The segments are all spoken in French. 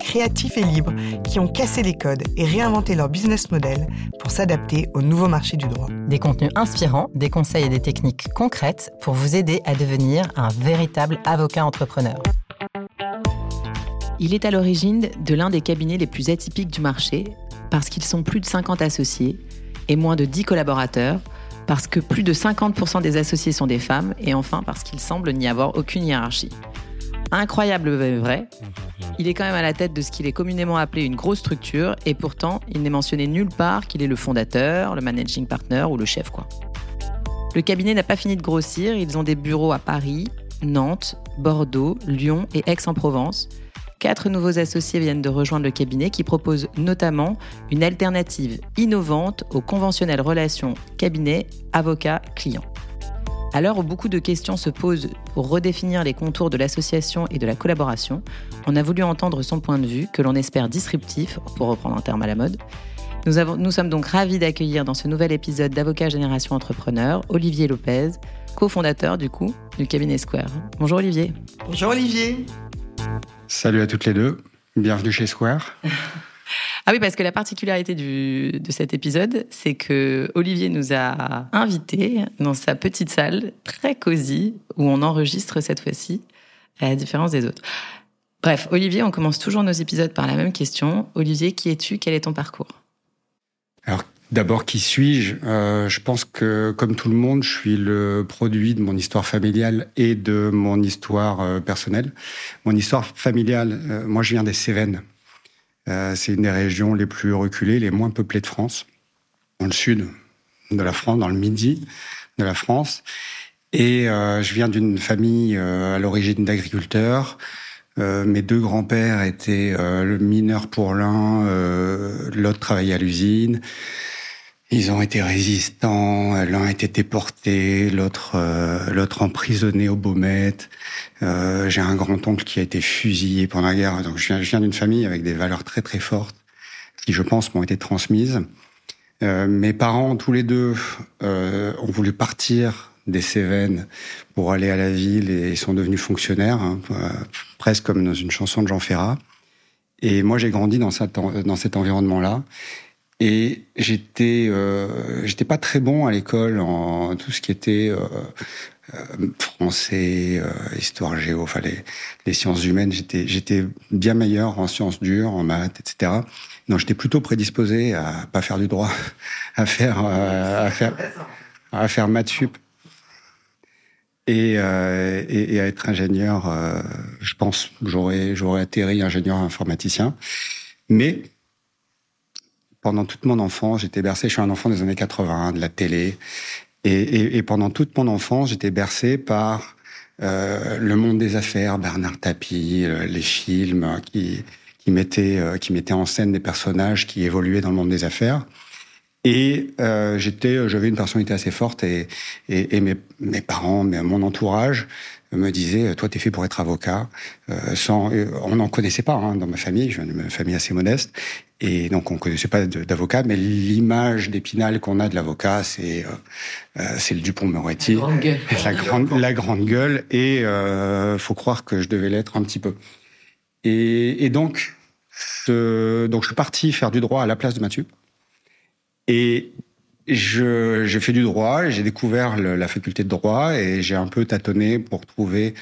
créatifs et libres qui ont cassé les codes et réinventé leur business model pour s'adapter au nouveau marché du droit. Des contenus inspirants, des conseils et des techniques concrètes pour vous aider à devenir un véritable avocat entrepreneur. Il est à l'origine de l'un des cabinets les plus atypiques du marché parce qu'ils sont plus de 50 associés et moins de 10 collaborateurs, parce que plus de 50% des associés sont des femmes et enfin parce qu'il semble n'y avoir aucune hiérarchie. Incroyable mais vrai, il est quand même à la tête de ce qu'il est communément appelé une grosse structure et pourtant il n'est mentionné nulle part qu'il est le fondateur, le managing partner ou le chef quoi. Le cabinet n'a pas fini de grossir, ils ont des bureaux à Paris, Nantes, Bordeaux, Lyon et Aix-en-Provence. Quatre nouveaux associés viennent de rejoindre le cabinet qui propose notamment une alternative innovante aux conventionnelles relations cabinet-avocat-client. À l'heure où beaucoup de questions se posent pour redéfinir les contours de l'association et de la collaboration, on a voulu entendre son point de vue, que l'on espère disruptif, pour reprendre un terme à la mode. Nous, avons, nous sommes donc ravis d'accueillir dans ce nouvel épisode d'Avocat Génération Entrepreneur Olivier Lopez, cofondateur du coup du cabinet Square. Bonjour Olivier. Bonjour Olivier. Salut à toutes les deux. Bienvenue chez Square. Ah oui, parce que la particularité de cet épisode, c'est que Olivier nous a invités dans sa petite salle très cosy où on enregistre cette fois-ci, à la différence des autres. Bref, Olivier, on commence toujours nos épisodes par la même question. Olivier, qui es-tu? Quel est ton parcours? Alors, d'abord, qui suis-je? Euh, Je pense que, comme tout le monde, je suis le produit de mon histoire familiale et de mon histoire euh, personnelle. Mon histoire familiale, euh, moi, je viens des Cévennes. Euh, c'est une des régions les plus reculées, les moins peuplées de France, dans le sud de la France, dans le midi de la France. Et euh, je viens d'une famille euh, à l'origine d'agriculteurs. mes deux grands-pères étaient le mineur pour l'un, l'autre travaillait à l'usine. Ils ont été résistants, l'un a été déporté, l'autre euh, l'autre emprisonné au Baumette. Euh, J'ai un grand-oncle qui a été fusillé pendant la guerre. Donc je viens, viens d'une famille avec des valeurs très très fortes qui, je pense, m'ont été transmises. Euh, mes parents, tous les deux, euh, ont voulu partir des Cévennes pour aller à la ville et sont devenus fonctionnaires, hein, euh, presque comme dans une chanson de Jean Ferrat. Et moi, j'ai grandi dans, cette, dans cet environnement-là. Et j'étais, euh, j'étais pas très bon à l'école en tout ce qui était euh, euh français, euh, histoire géo, enfin les, les sciences humaines. J'étais, j'étais bien meilleur en sciences dures, en maths, etc. Non, j'étais plutôt prédisposé à pas faire du droit, à faire, euh, à faire, à faire maths sup. Et, euh, et, et, à être ingénieur, je pense, j'aurais, j'aurais atterri ingénieur informaticien. Mais pendant toute mon enfance, j'étais bercé, je suis un enfant des années 80, de la télé, et, pendant toute mon enfance, j'étais bercé par euh, le monde des affaires, Bernard Tapie, euh, les films qui, mettaient, euh, qui mettaient en scène des personnages qui évoluaient dans le monde des affaires. Et j'étais, j'avais une personnalité assez forte et, mes, parents, mon entourage me disaient toi t'es fait pour être avocat. Euh, sans, on n'en connaissait pas hein, dans ma famille, je viens d'une famille assez modeste et donc on connaissait pas d'avocat, mais l'image d'Épinal qu'on a de l'avocat, c'est euh, c'est le Dupont-Moretti, la grande gueule, la grande, la grande gueule et euh, faut croire que je devais l'être un petit peu. Et, et donc ce, donc je suis parti faire du droit à la place de Mathieu. Et je, j'ai fait du droit, j'ai découvert le, la faculté de droit et j'ai un peu tâtonné pour trouver.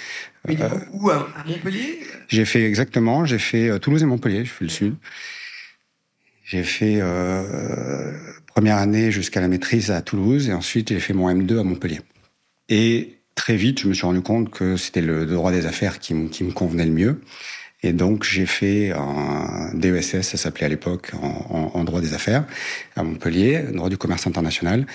Mais euh, où à, Montpellier? J'ai fait exactement, j'ai fait euh, Toulouse et Montpellier, je fais le sud. J'ai fait euh, première année jusqu'à la maîtrise à Toulouse et ensuite j'ai fait mon M2 à Montpellier. Et très vite, je me suis rendu compte que c'était le droit des affaires qui, qui me convenait le mieux. Et donc j'ai fait un DESS, ça s'appelait à l'époque, en, droit des affaires à Montpellier, droit du commerce international.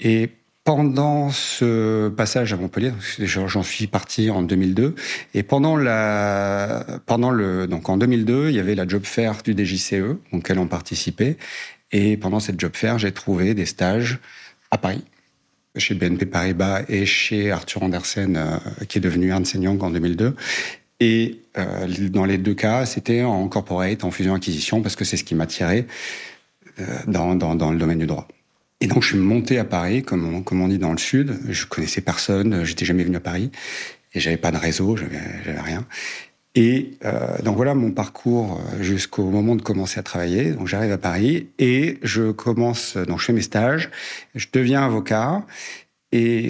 Et pendant ce passage à Montpellier, j'en suis parti en 2002, et pendant la, pendant le, donc en 2002, il y avait la job fair du DJCE, auquel on participait, Et pendant cette job fair, j'ai trouvé des stages à Paris, chez BNP Paribas et chez Arthur Andersen, euh, qui est devenu Ernst Young en 2002. Et euh, dans les deux cas, c'était en corporate, en fusion-acquisition, parce que c'est ce qui m'attirait euh, dans, dans, le domaine du droit. Et donc, je suis monté à Paris, comme on, comme on dit dans le Sud. Je connaissais personne, j'étais jamais venu à Paris. Et j'avais pas de réseau, j'avais rien. Et euh, donc voilà mon parcours euh, jusqu'au moment de commencer à travailler. Donc j'arrive à Paris et je commence, donc je fais mes stages, je deviens avocat.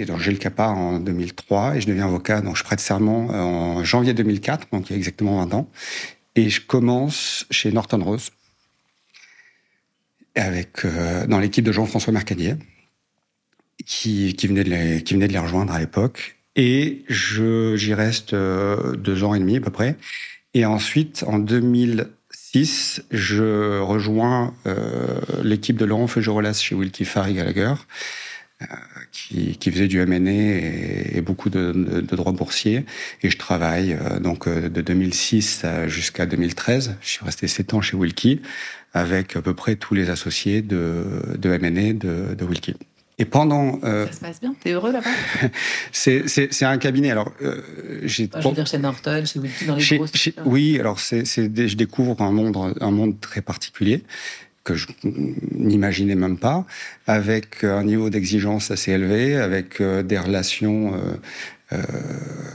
Donc j'ai le CAPA en 2003 et je deviens avocat, donc je prête serment euh, en janvier 2004, donc il y a exactement 20 ans. Et je commence chez Norton Rose, avec, euh, dans l'équipe de Jean-François Mercadier, qui, venait de les, qui venait de les rejoindre à l'époque. Et j'y reste euh, deux ans et demi à peu près. Et ensuite, en 2006, je rejoins l'équipe de Laurent Feugerolas chez Wilkie Farry Gallagher, qui, qui, faisait du M&A et, et, beaucoup de, de, de, droits boursiers. Et je travaille euh, donc euh, de 2006 jusqu'à 2013. Je suis resté sept ans chez Wilkie avec à peu près tous les associés de, de M&A de, de Wilkie. Et pendant. Euh, ça se passe bien T'es heureux là-bas? C'est un cabinet. Alors, euh, j'ai. je veux dire chez Norton, chez Wilkie, dans les chez, grosses. Chez, oui, alors c'est je découvre un monde, un monde très particulier que je n'imaginais même pas, avec un niveau d'exigence assez élevé, avec euh, des relations, euh, euh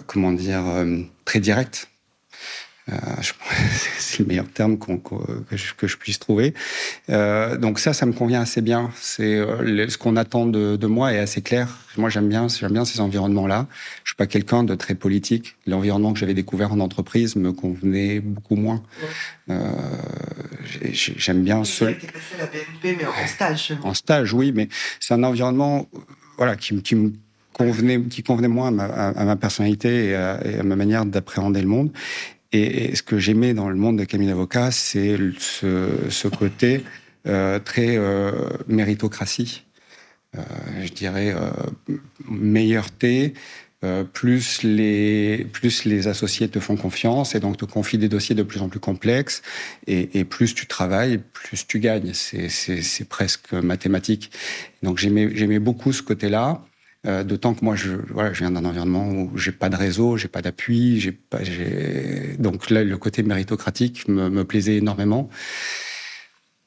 comment dire, euh, très directes euh, c'est le meilleur terme qu que, je, que, je, puisse trouver. Euh, donc ça, ça me convient assez bien. C'est euh, ce qu'on attend de, de, moi est assez clair. Moi, j'aime bien, j'aime bien ces environnements-là. Je suis pas quelqu'un de très politique. L'environnement que j'avais découvert en entreprise me convenait beaucoup moins. J'aime bien ce. Passé à la BNP, mais en stage. En stage, oui, mais c'est un environnement, voilà, qui, qui me convenait, qui convenait moins à ma, à ma personnalité et à, et à ma manière d'appréhender le monde. Et, ce que j'aimais dans le monde de Camille Avocat, c'est ce, ce, côté euh, très euh, méritocratie. Euh, je dirais euh, meilleurté, euh, plus les plus les associés te font confiance et donc te confient des dossiers de plus en plus complexes et, et plus tu travailles, plus tu gagnes. C'est presque mathématique. Donc j'aimais j'aimais beaucoup ce côté-là. Euh, D'autant que moi, je, voilà, je viens d'un environnement où j'ai pas de réseau, j'ai pas d'appui, j'ai pas, donc là, le côté méritocratique me, me plaisait énormément.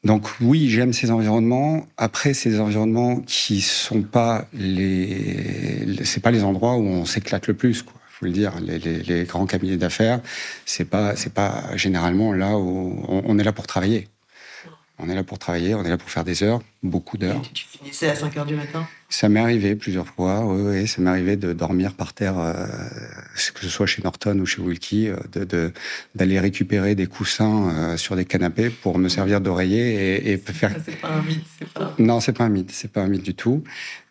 Donc oui, j'aime ces environnements. Après, des environnements qui sont pas les, c'est pas les endroits où on s'éclate le plus, quoi. Faut le dire. Les, les, les grands cabinets d'affaires, c'est pas, c'est pas généralement là où on est là pour travailler. On est là pour travailler, on est là pour faire des heures, beaucoup d'heures. Tu finissais à 5 heures du matin? Ça m'est arrivé plusieurs fois, oui, oui ça m'est arrivé de dormir par terre, euh, que ce soit chez Norton ou chez Wilkie, euh, de, d'aller récupérer des coussins euh, sur des canapés pour me servir d'oreiller et, et faire... C'est pas un mythe, c'est pas... Non, c'est pas un mythe, c'est pas un mythe du tout.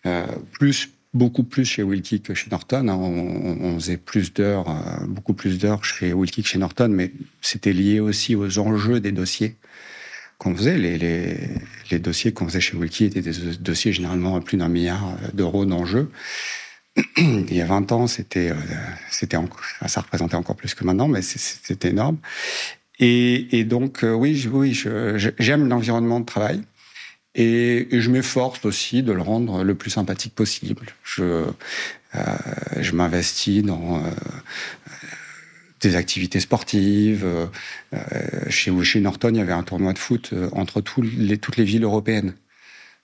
Euh, plus beaucoup plus chez Wilkie que chez Norton. Hein. On, on, faisait plus d'heures, beaucoup plus d'heures chez Wilkie que chez Norton, mais c'était lié aussi aux enjeux des dossiers qu'on faisait. Les, les, dossiers qu'on faisait chez Wiki étaient des dossiers généralement à plus d'un milliard d'euros d'enjeux. Il y a 20 ans, c'était, euh, c'était ça représentait encore plus que maintenant, mais c'était énorme. Et, donc, euh, oui, oui, j'aime l'environnement de travail. Et, je m'efforce aussi de le rendre le plus sympathique possible. Je, euh, je m'investis dans des activités sportives. Euh, euh, chez, chez Norton, il y avait un tournoi de foot euh, entre toutes les villes européennes.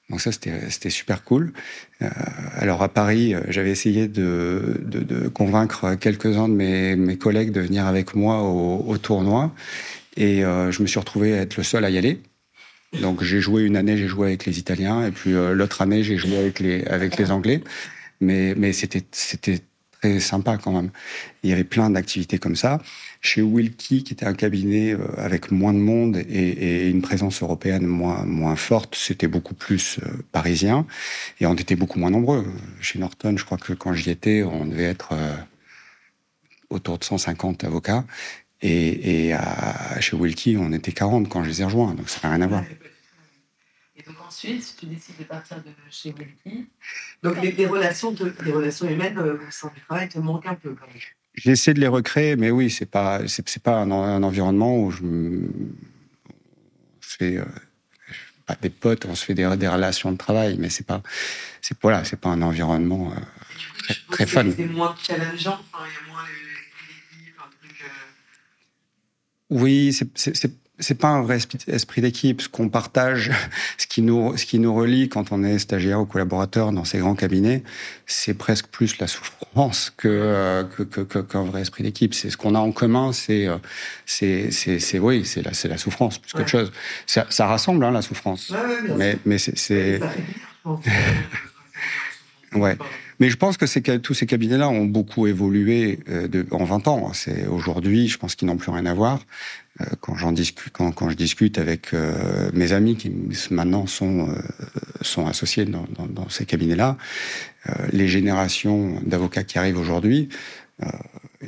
Donc ça, c'était super cool. Alors à Paris, j'avais essayé de, de, convaincre quelques-uns de mes, mes, collègues de venir avec moi au, au tournoi. Et je me suis retrouvé à être le seul à y aller. Donc j'ai joué une année, j'ai joué avec les Italiens, et puis l'autre année, j'ai joué avec les, avec les Anglais. Mais, mais c'était très sympa quand même. Il y avait plein d'activités comme ça. Chez Wilkie, qui était un cabinet euh, avec moins de monde et, et une présence européenne moins, moins forte, c'était beaucoup plus euh, parisien. Et on était beaucoup moins nombreux. Chez Norton, je crois que quand j'y étais, on devait être euh, autour de 150 avocats. Et, et à, chez Wilkie, on était 40 quand je les ai rejoints. Donc ça n'a rien à voir. Ensuite, tu décides de partir de chez Wilkie. Donc les, les, relations, de, les relations humaines euh, au sein du travail te manquent un peu quand même. J'essaie de les recréer, mais oui, c'est pas c'est pas un, un, environnement où je fais euh, pas des potes, on se fait des, des relations de travail, mais c'est pas, c'est voilà, c'est pas un environnement euh, très, fun. C'est moins challengeant, enfin, il y a moins l'équipe, un truc. Euh... Oui, c'est c'est pas un vrai esprit d'équipe. Ce qu'on partage, ce qui nous, ce qui nous relie quand on est stagiaire ou collaborateur dans ces grands cabinets, c'est presque plus la souffrance que euh, qu'un que, vrai esprit d'équipe. C'est ce qu'on a en commun, c'est euh, c'est c'est oui, c'est la c'est la souffrance plus qu'autre chose. Ça, ça, rassemble hein, la souffrance, ouais, mais mais c'est ouais. Mais je pense que ces, tous ces cabinets-là ont beaucoup évolué euh, de, en 20 ans. C'est aujourd'hui, je pense qu'ils n'ont plus rien à voir. Euh, quand j'en discute, quand, quand, je discute avec euh, mes amis qui maintenant sont euh, sont associés dans, dans, dans ces cabinets-là, les générations d'avocats qui arrivent aujourd'hui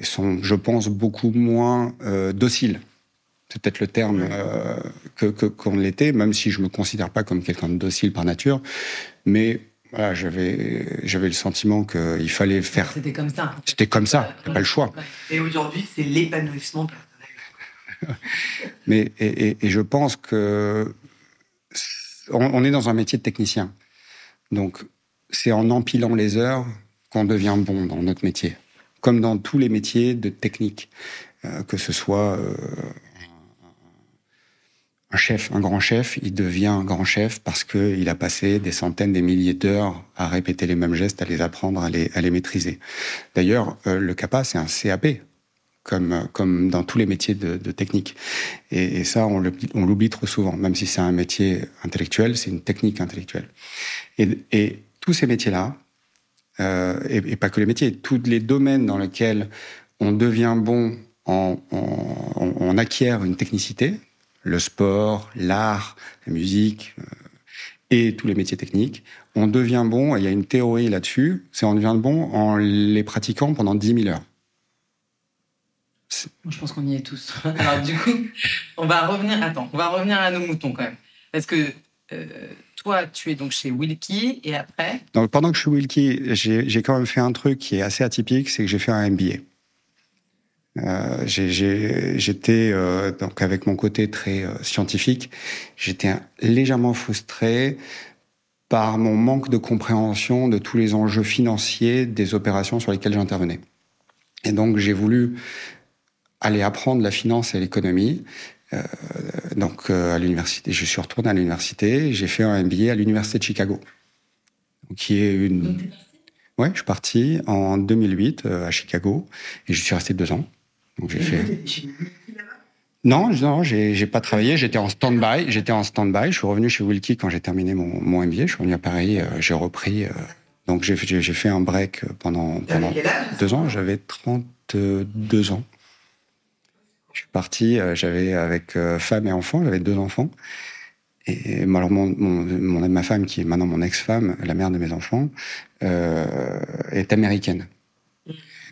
sont, je pense, beaucoup moins dociles c'est peut-être le terme que qu'on l'était, même si je me considère pas comme quelqu'un de docile par nature, mais voilà, j'avais j'avais le sentiment qu'il fallait faire. C'était comme ça. C'était comme ça, pas le choix. Et aujourd'hui, c'est l'épanouissement Mais et, je pense que on, est dans un métier de technicien, donc c'est en empilant les heures qu'on devient bon dans notre métier, comme dans tous les métiers de technique, euh, que ce soit euh, un chef, un grand chef, il devient un grand chef parce qu'il a passé des centaines, des milliers d'heures à répéter les mêmes gestes, à les apprendre, à les, à les maîtriser. D'ailleurs, euh, le CAPA, c'est un CAP, comme, comme dans tous les métiers de, technique. Et, ça, on l'oublie trop souvent. Même si c'est un métier intellectuel, c'est une technique intellectuelle. Et, tous ces métiers-là, euh, et, pas que les métiers, tous les domaines dans lesquels on devient bon, en, on, on acquiert une technicité, le sport, l'art, la musique euh, et tous les métiers techniques. On devient bon, et il y a une théorie là-dessus, c'est on devient bon en les pratiquant pendant 10 000 heures. Je pense qu'on y est tous. Alors du coup, on va revenir. Attends, on va revenir à nos moutons quand même, parce que euh, toi, tu es donc chez Wilkie et après? Donc pendant que je suis Wilkie, j'ai quand même fait un truc qui est assez atypique, c'est que j'ai fait un MBA. Euh, j'étais euh, donc avec mon côté très euh, scientifique, j'étais légèrement frustré par mon manque de compréhension de tous les enjeux financiers des opérations sur lesquelles j'intervenais. Et donc j'ai voulu aller apprendre la finance et l'économie. Euh, donc à l'université, je suis retourné à l'université, j'ai fait un MBA à l'université de Chicago, qui est une. Ouais, je suis parti en 2008 à Chicago et je suis resté deux ans. Donc j'ai fait. Non, non, j'ai pas travaillé. J'étais en stand-by. J'étais en stand-by. Je suis revenu chez Wilkie quand j'ai terminé mon, mon MBA. Je suis revenu à Paris. Euh, j'ai repris. Euh, donc j'ai fait un break pendant, pendant deux ans. J'avais 32 ans. Je suis parti. Euh, j'avais avec femme et enfant. J'avais deux enfants. Et alors mon, mon, mon, ma femme, qui est maintenant mon ex-femme, la mère de mes enfants, est américaine.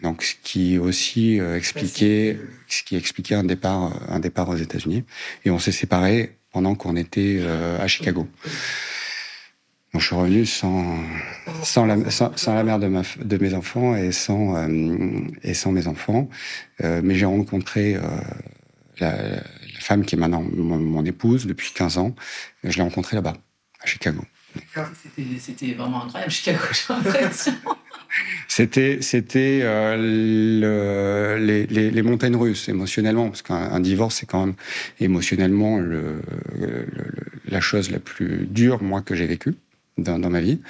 Donc, ce qui aussi euh, expliquait, ce qui expliquait un départ, euh, un départ aux États-Unis. Et on s'est séparés pendant qu'on était euh, à Chicago. Donc, je suis revenu sans, sans, la, sans, la mère de, ma, de mes enfants et sans, euh, et sans mes enfants. Euh, mais j'ai rencontré la, la, femme qui est maintenant mon, mon, épouse depuis 15 ans. Je l'ai rencontrée là-bas, à Chicago. C'était vraiment incroyable, Chicago, j'ai l'impression. C'était c'était euh, le, les, les, les, montagnes russes émotionnellement parce qu'un divorce c'est quand même émotionnellement le, le, la chose la plus dure moi que j'ai vécue dans, dans, ma vie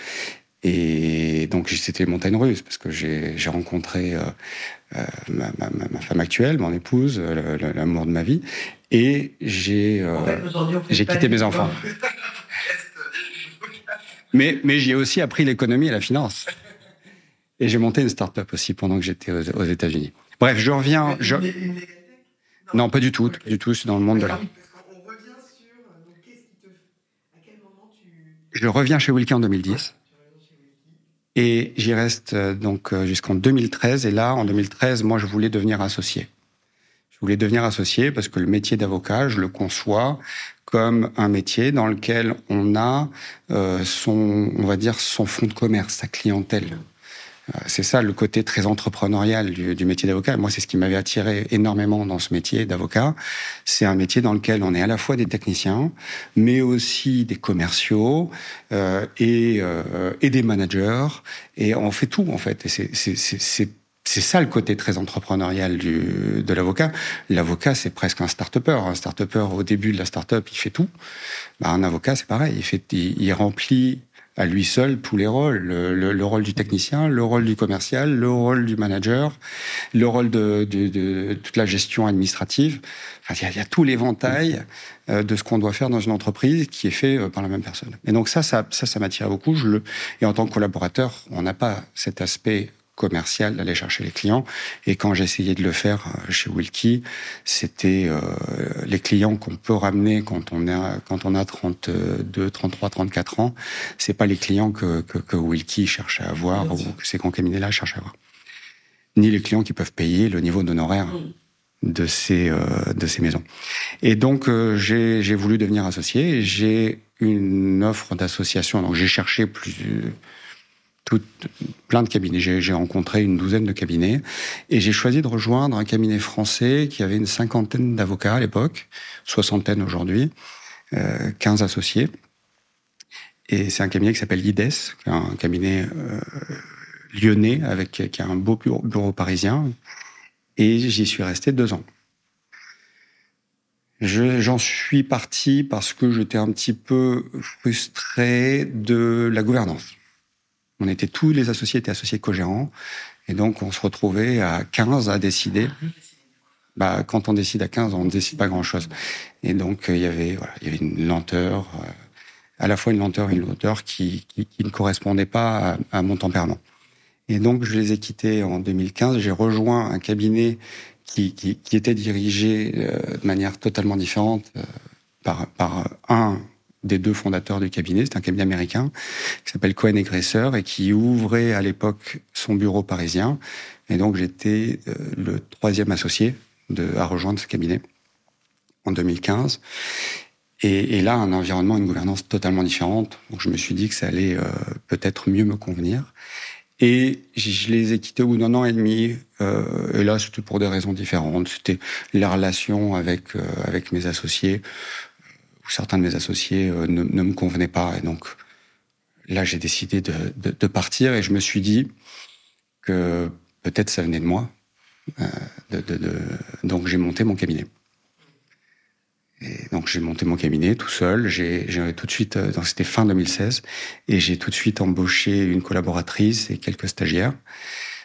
et donc c'était les montagnes russes parce que j'ai rencontré euh, euh, ma, ma, ma, femme actuelle mon épouse l'amour de ma vie et j'ai euh, en fait, j'ai quitté mes enfants mais mais j'ai aussi appris l'économie et la finance et j'ai monté une start-up aussi pendant que j'étais aux, États-Unis. Bref, je reviens. Je... Non, pas du tout. Okay. Du tout, c'est dans le monde de l'art. Je reviens chez Wilkie en 2010. Et j'y reste euh, donc euh, jusqu'en 2013. Et là, en 2013, moi, je voulais devenir associé. Je voulais devenir associé parce que le métier d'avocat, je le conçois comme un métier dans lequel on a euh, son, on va dire, son fonds de commerce, sa clientèle. C'est ça le côté très entrepreneurial du, métier d'avocat. Moi, c'est ce qui m'avait attiré énormément dans ce métier d'avocat. C'est un métier dans lequel on est à la fois des techniciens, mais aussi des commerciaux euh, et, euh, et des managers. Et on fait tout en fait. Et c'est c'est ça le côté très entrepreneurial du, de l'avocat. L'avocat, c'est presque un start-upper. Un start-upper, au début de la start-up, il fait tout. Bah, un avocat, c'est pareil. Il, fait, il, remplit à lui seul tous les rôles. Le, rôle du technicien, le rôle du commercial, le rôle du manager, le rôle de, toute la gestion administrative. Il, y a, tout l'éventail euh, de ce qu'on doit faire dans une entreprise qui est fait euh, par la même personne. Et donc ça, ça, ça, ça m'attire beaucoup. Et en tant que collaborateur, on n'a pas cet aspect commercial d'aller chercher les clients. Et quand essayé de le faire euh, chez Wilkie, c'était euh, les clients qu'on peut ramener quand on a quand on a 32, 33, 34 ans. C'est pas les clients que que, que Wilkie cherche à avoir ou que ces grands cabinets-là cherchent à avoir. Ni les clients qui peuvent payer le niveau d'honoraire. de ces euh, de ces maisons. Et donc j'ai j'ai voulu devenir associé. J'ai une offre d'association. Donc j'ai cherché plus plein de cabinets. J'ai rencontré une douzaine de cabinets et j'ai choisi de rejoindre un cabinet français qui avait une cinquantaine d'avocats à l'époque, soixantaine aujourd'hui, euh, 15 associés. Et c'est un cabinet qui s'appelle IDES, un cabinet euh, lyonnais avec qui a un beau bureau, parisien. Et j'y suis resté deux ans. J'en suis parti parce que j'étais un petit peu frustré de la gouvernance. On était tous les associés étaient associés co-gérants. Et donc, on se retrouvait à 15 à décider. Bah, quand on décide à 15, on ne décide pas grand-chose. Et donc, il y avait, voilà, il y avait une lenteur, euh, à la fois une lenteur et une lenteur qui, qui, qui ne correspondait pas à, mon tempérament. Et donc, je les ai quittés en 2015. J'ai rejoint un cabinet qui, qui, qui était dirigé euh, de manière totalement différente euh, par, par un des deux fondateurs du cabinet. C'est un cabinet américain qui s'appelle Cohen et et qui ouvrait à l'époque son bureau parisien. Et donc j'étais euh, le troisième associé à rejoindre ce cabinet en 2015. Et, et, là, un environnement, une gouvernance totalement différente. Donc je me suis dit que ça allait euh, peut-être mieux me convenir. Et je les ai quittés au bout d'un an et demi. Euh, et là, c'était pour des raisons différentes. C'était la relation avec euh, avec mes associés certains de mes associés euh, ne, ne, me convenaient pas. Et donc là, j'ai décidé de, de, de, partir et je me suis dit que peut-être ça venait de moi. Euh, de, donc j'ai monté mon cabinet. Et donc j'ai monté mon cabinet tout seul. J'ai tout de suite, euh, c'était fin 2016, et j'ai tout de suite embauché une collaboratrice et quelques stagiaires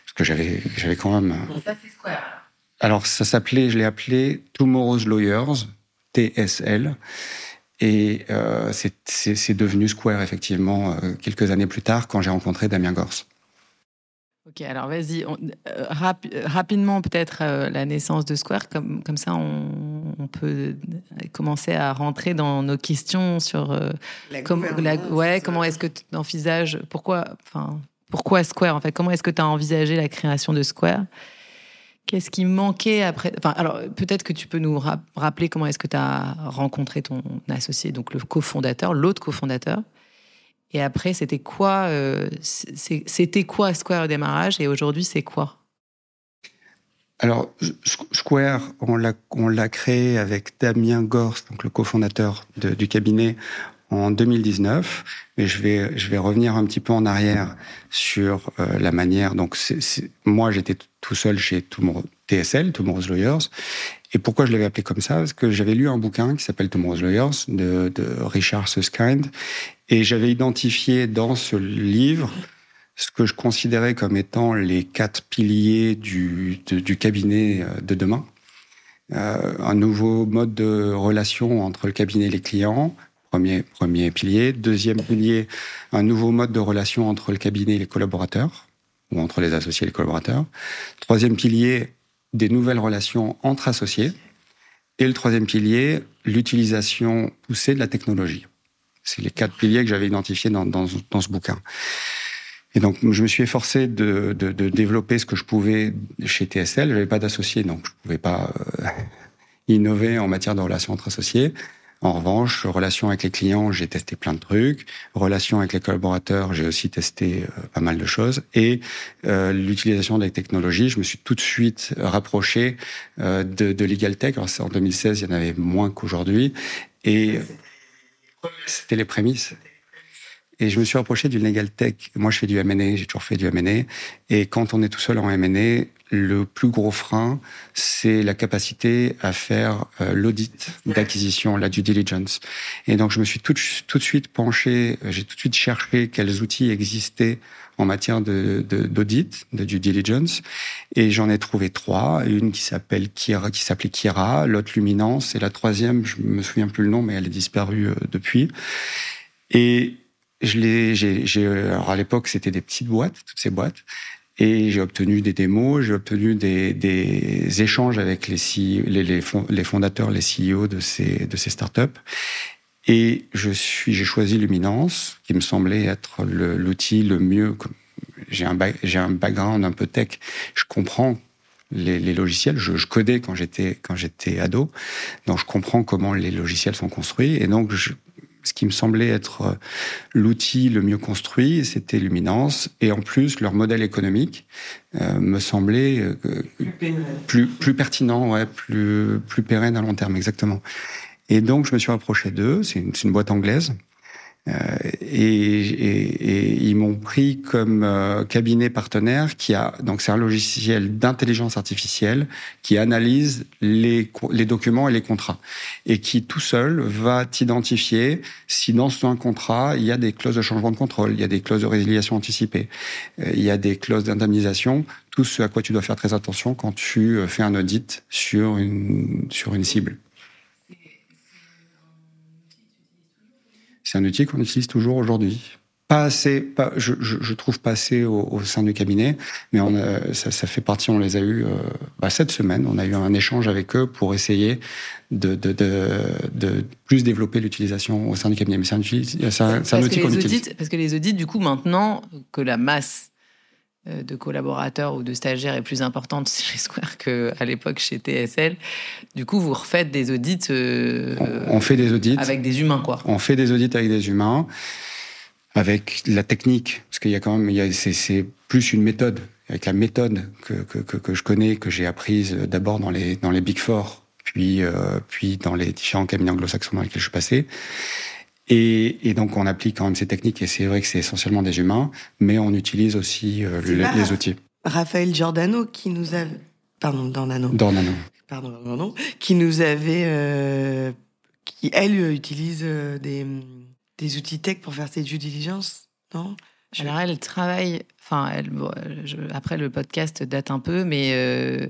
parce que j'avais j'avais quand même. ça c'est Square. Alors ça s'appelait, je l'ai appelé Tomorrow's Lawyers, TSL. Et euh, c'est devenu Square, effectivement, euh, quelques années plus tard, quand j'ai rencontré Damien Gors. Ok, alors vas-y, euh, rapidement peut-être euh, la naissance de Square, comme, comme ça on, on, peut commencer à rentrer dans nos questions sur euh, la com la, ouais, comment est-ce que tu envisages, pourquoi, enfin, pourquoi Square en fait, comment est-ce que tu as envisagé la création de Square? Qu'est-ce qui manquait après? Enfin, alors peut-être que tu peux nous rappeler comment est-ce que tu as rencontré ton associé, donc le cofondateur, l'autre cofondateur. Et après, c'était quoi euh, C'était quoi Square au démarrage et aujourd'hui, c'est quoi? Alors, Square, on l'a créé avec Damien Gors, donc le cofondateur du cabinet, en 2019, mais je vais je vais revenir un petit peu en arrière sur euh, la manière. Donc moi j'étais tout seul chez Tomorrow, TSL, Tomorrow's Lawyers, et pourquoi je l'avais appelé comme ça? Parce que j'avais lu un bouquin qui s'appelle Tomorrow's Lawyers de, de Richard Susskind, et j'avais identifié dans ce livre ce que je considérais comme étant les quatre piliers du, du cabinet euh, de demain. Euh, un nouveau mode de relation entre le cabinet et les clients, Premier, pilier. Deuxième pilier, un nouveau mode de relation entre le cabinet et les collaborateurs, ou entre les associés et les collaborateurs. Troisième pilier, des nouvelles relations entre associés. Et le troisième pilier, l'utilisation poussée de la technologie. C'est les quatre piliers que j'avais identifiés dans, ce bouquin. Et donc, je me suis efforcé de, développer ce que je pouvais chez TSL. Je n'avais pas d'associés, donc je ne pouvais pas euh, innover en matière de relations entre associés. En revanche, relation avec les clients, j'ai testé plein de trucs. Relation avec les collaborateurs, j'ai aussi testé euh, pas mal de choses. Et euh, l'utilisation des technologies, je me suis tout de suite rapproché euh, de, de Legal Tech. Alors, en 2016, il y en avait moins qu'aujourd'hui. Et c'était les prémices. Et je me suis rapproché du Legal Tech. Moi, je fais du M&A, j'ai toujours fait du M&A. Et quand on est tout seul en M&A, le plus gros frein, c'est la capacité à faire euh, l'audit d'acquisition, la due diligence. Et donc, je me suis tout, de suite penché, j'ai tout de suite cherché quels outils existaient en matière de d'audit, de, due diligence, et j'en ai trouvé trois. Une qui s'appelle Kira, qui s'appelait Kira, l'autre Luminance, et la troisième, je me souviens plus le nom, mais elle est disparue euh, depuis. Et je l'ai, j'ai, alors à l'époque, c'était des petites boîtes, toutes ces boîtes. Et j'ai obtenu des démos, j'ai obtenu des, des, échanges avec les, CEO, les, les, fondateurs, les CEO de ces, de ces startups. Et je suis, j'ai choisi Luminance, qui me semblait être l'outil le, mieux. J'ai un, j'ai un background un peu tech. Je comprends les, les logiciels. Je, codais quand j'étais quand j'étais ado, donc je comprends comment les logiciels sont construits. Et donc ce qui me semblait être euh, l'outil le mieux construit, c'était Luminance. Et en plus, leur modèle économique euh, me semblait euh, plus, plus, pertinent, ouais, plus, plus pérenne à long terme, exactement. Et donc, je me suis rapproché d'eux. C'est une, une, boîte anglaise. Euh, et, et, et, ils m'ont pris comme euh, cabinet partenaire qui a donc c'est un logiciel d'intelligence artificielle qui analyse les, les documents et les contrats et qui tout seul va t'identifier si dans un contrat il y a des clauses de changement de contrôle, il y a des clauses de résiliation anticipée, euh, il y a des clauses d'indemnisation, tout ce à quoi tu dois faire très attention quand tu fais un audit sur une sur une cible. C'est un outil qu'on utilise toujours aujourd'hui. Pas assez, pas, je, je, je, trouve pas assez au, au, sein du cabinet, mais on a, ça, ça, fait partie, on les a eu euh, bah, cette semaine. On a eu un échange avec eux pour essayer de, de, de, de plus développer l'utilisation au sein du cabinet. Mais c'est un, un, un outil qu'on utilise. Parce que les audits, du coup, maintenant que la masse de collaborateurs ou de stagiaires est plus importante chez Square qu'à l'époque chez TSL. Du coup, vous refaites des audits. Euh, on, fait des audits avec des humains, quoi. On fait des audits avec des humains, avec la technique, parce qu'il y a quand même, c'est plus une méthode, avec la méthode que, que, que, que je connais, que j'ai apprise d'abord dans les dans les Big Four, puis euh, puis dans les différents cabinets anglo-saxons dans lesquels je suis passé. Et, et, donc on applique quand même ces techniques, et c'est vrai que c'est essentiellement des humains, mais on utilise aussi euh, les, les, outils. Raphaël Giordano qui nous a... Pardon, Dornano. Dornano. Pardon, Dornano. Qui nous avait... Euh, qui, elle, utilise euh, des, des outils tech pour faire ses due diligence, non? Je... Alors elle travaille... Enfin, elle, bon, je, après le podcast date un peu, mais... Euh,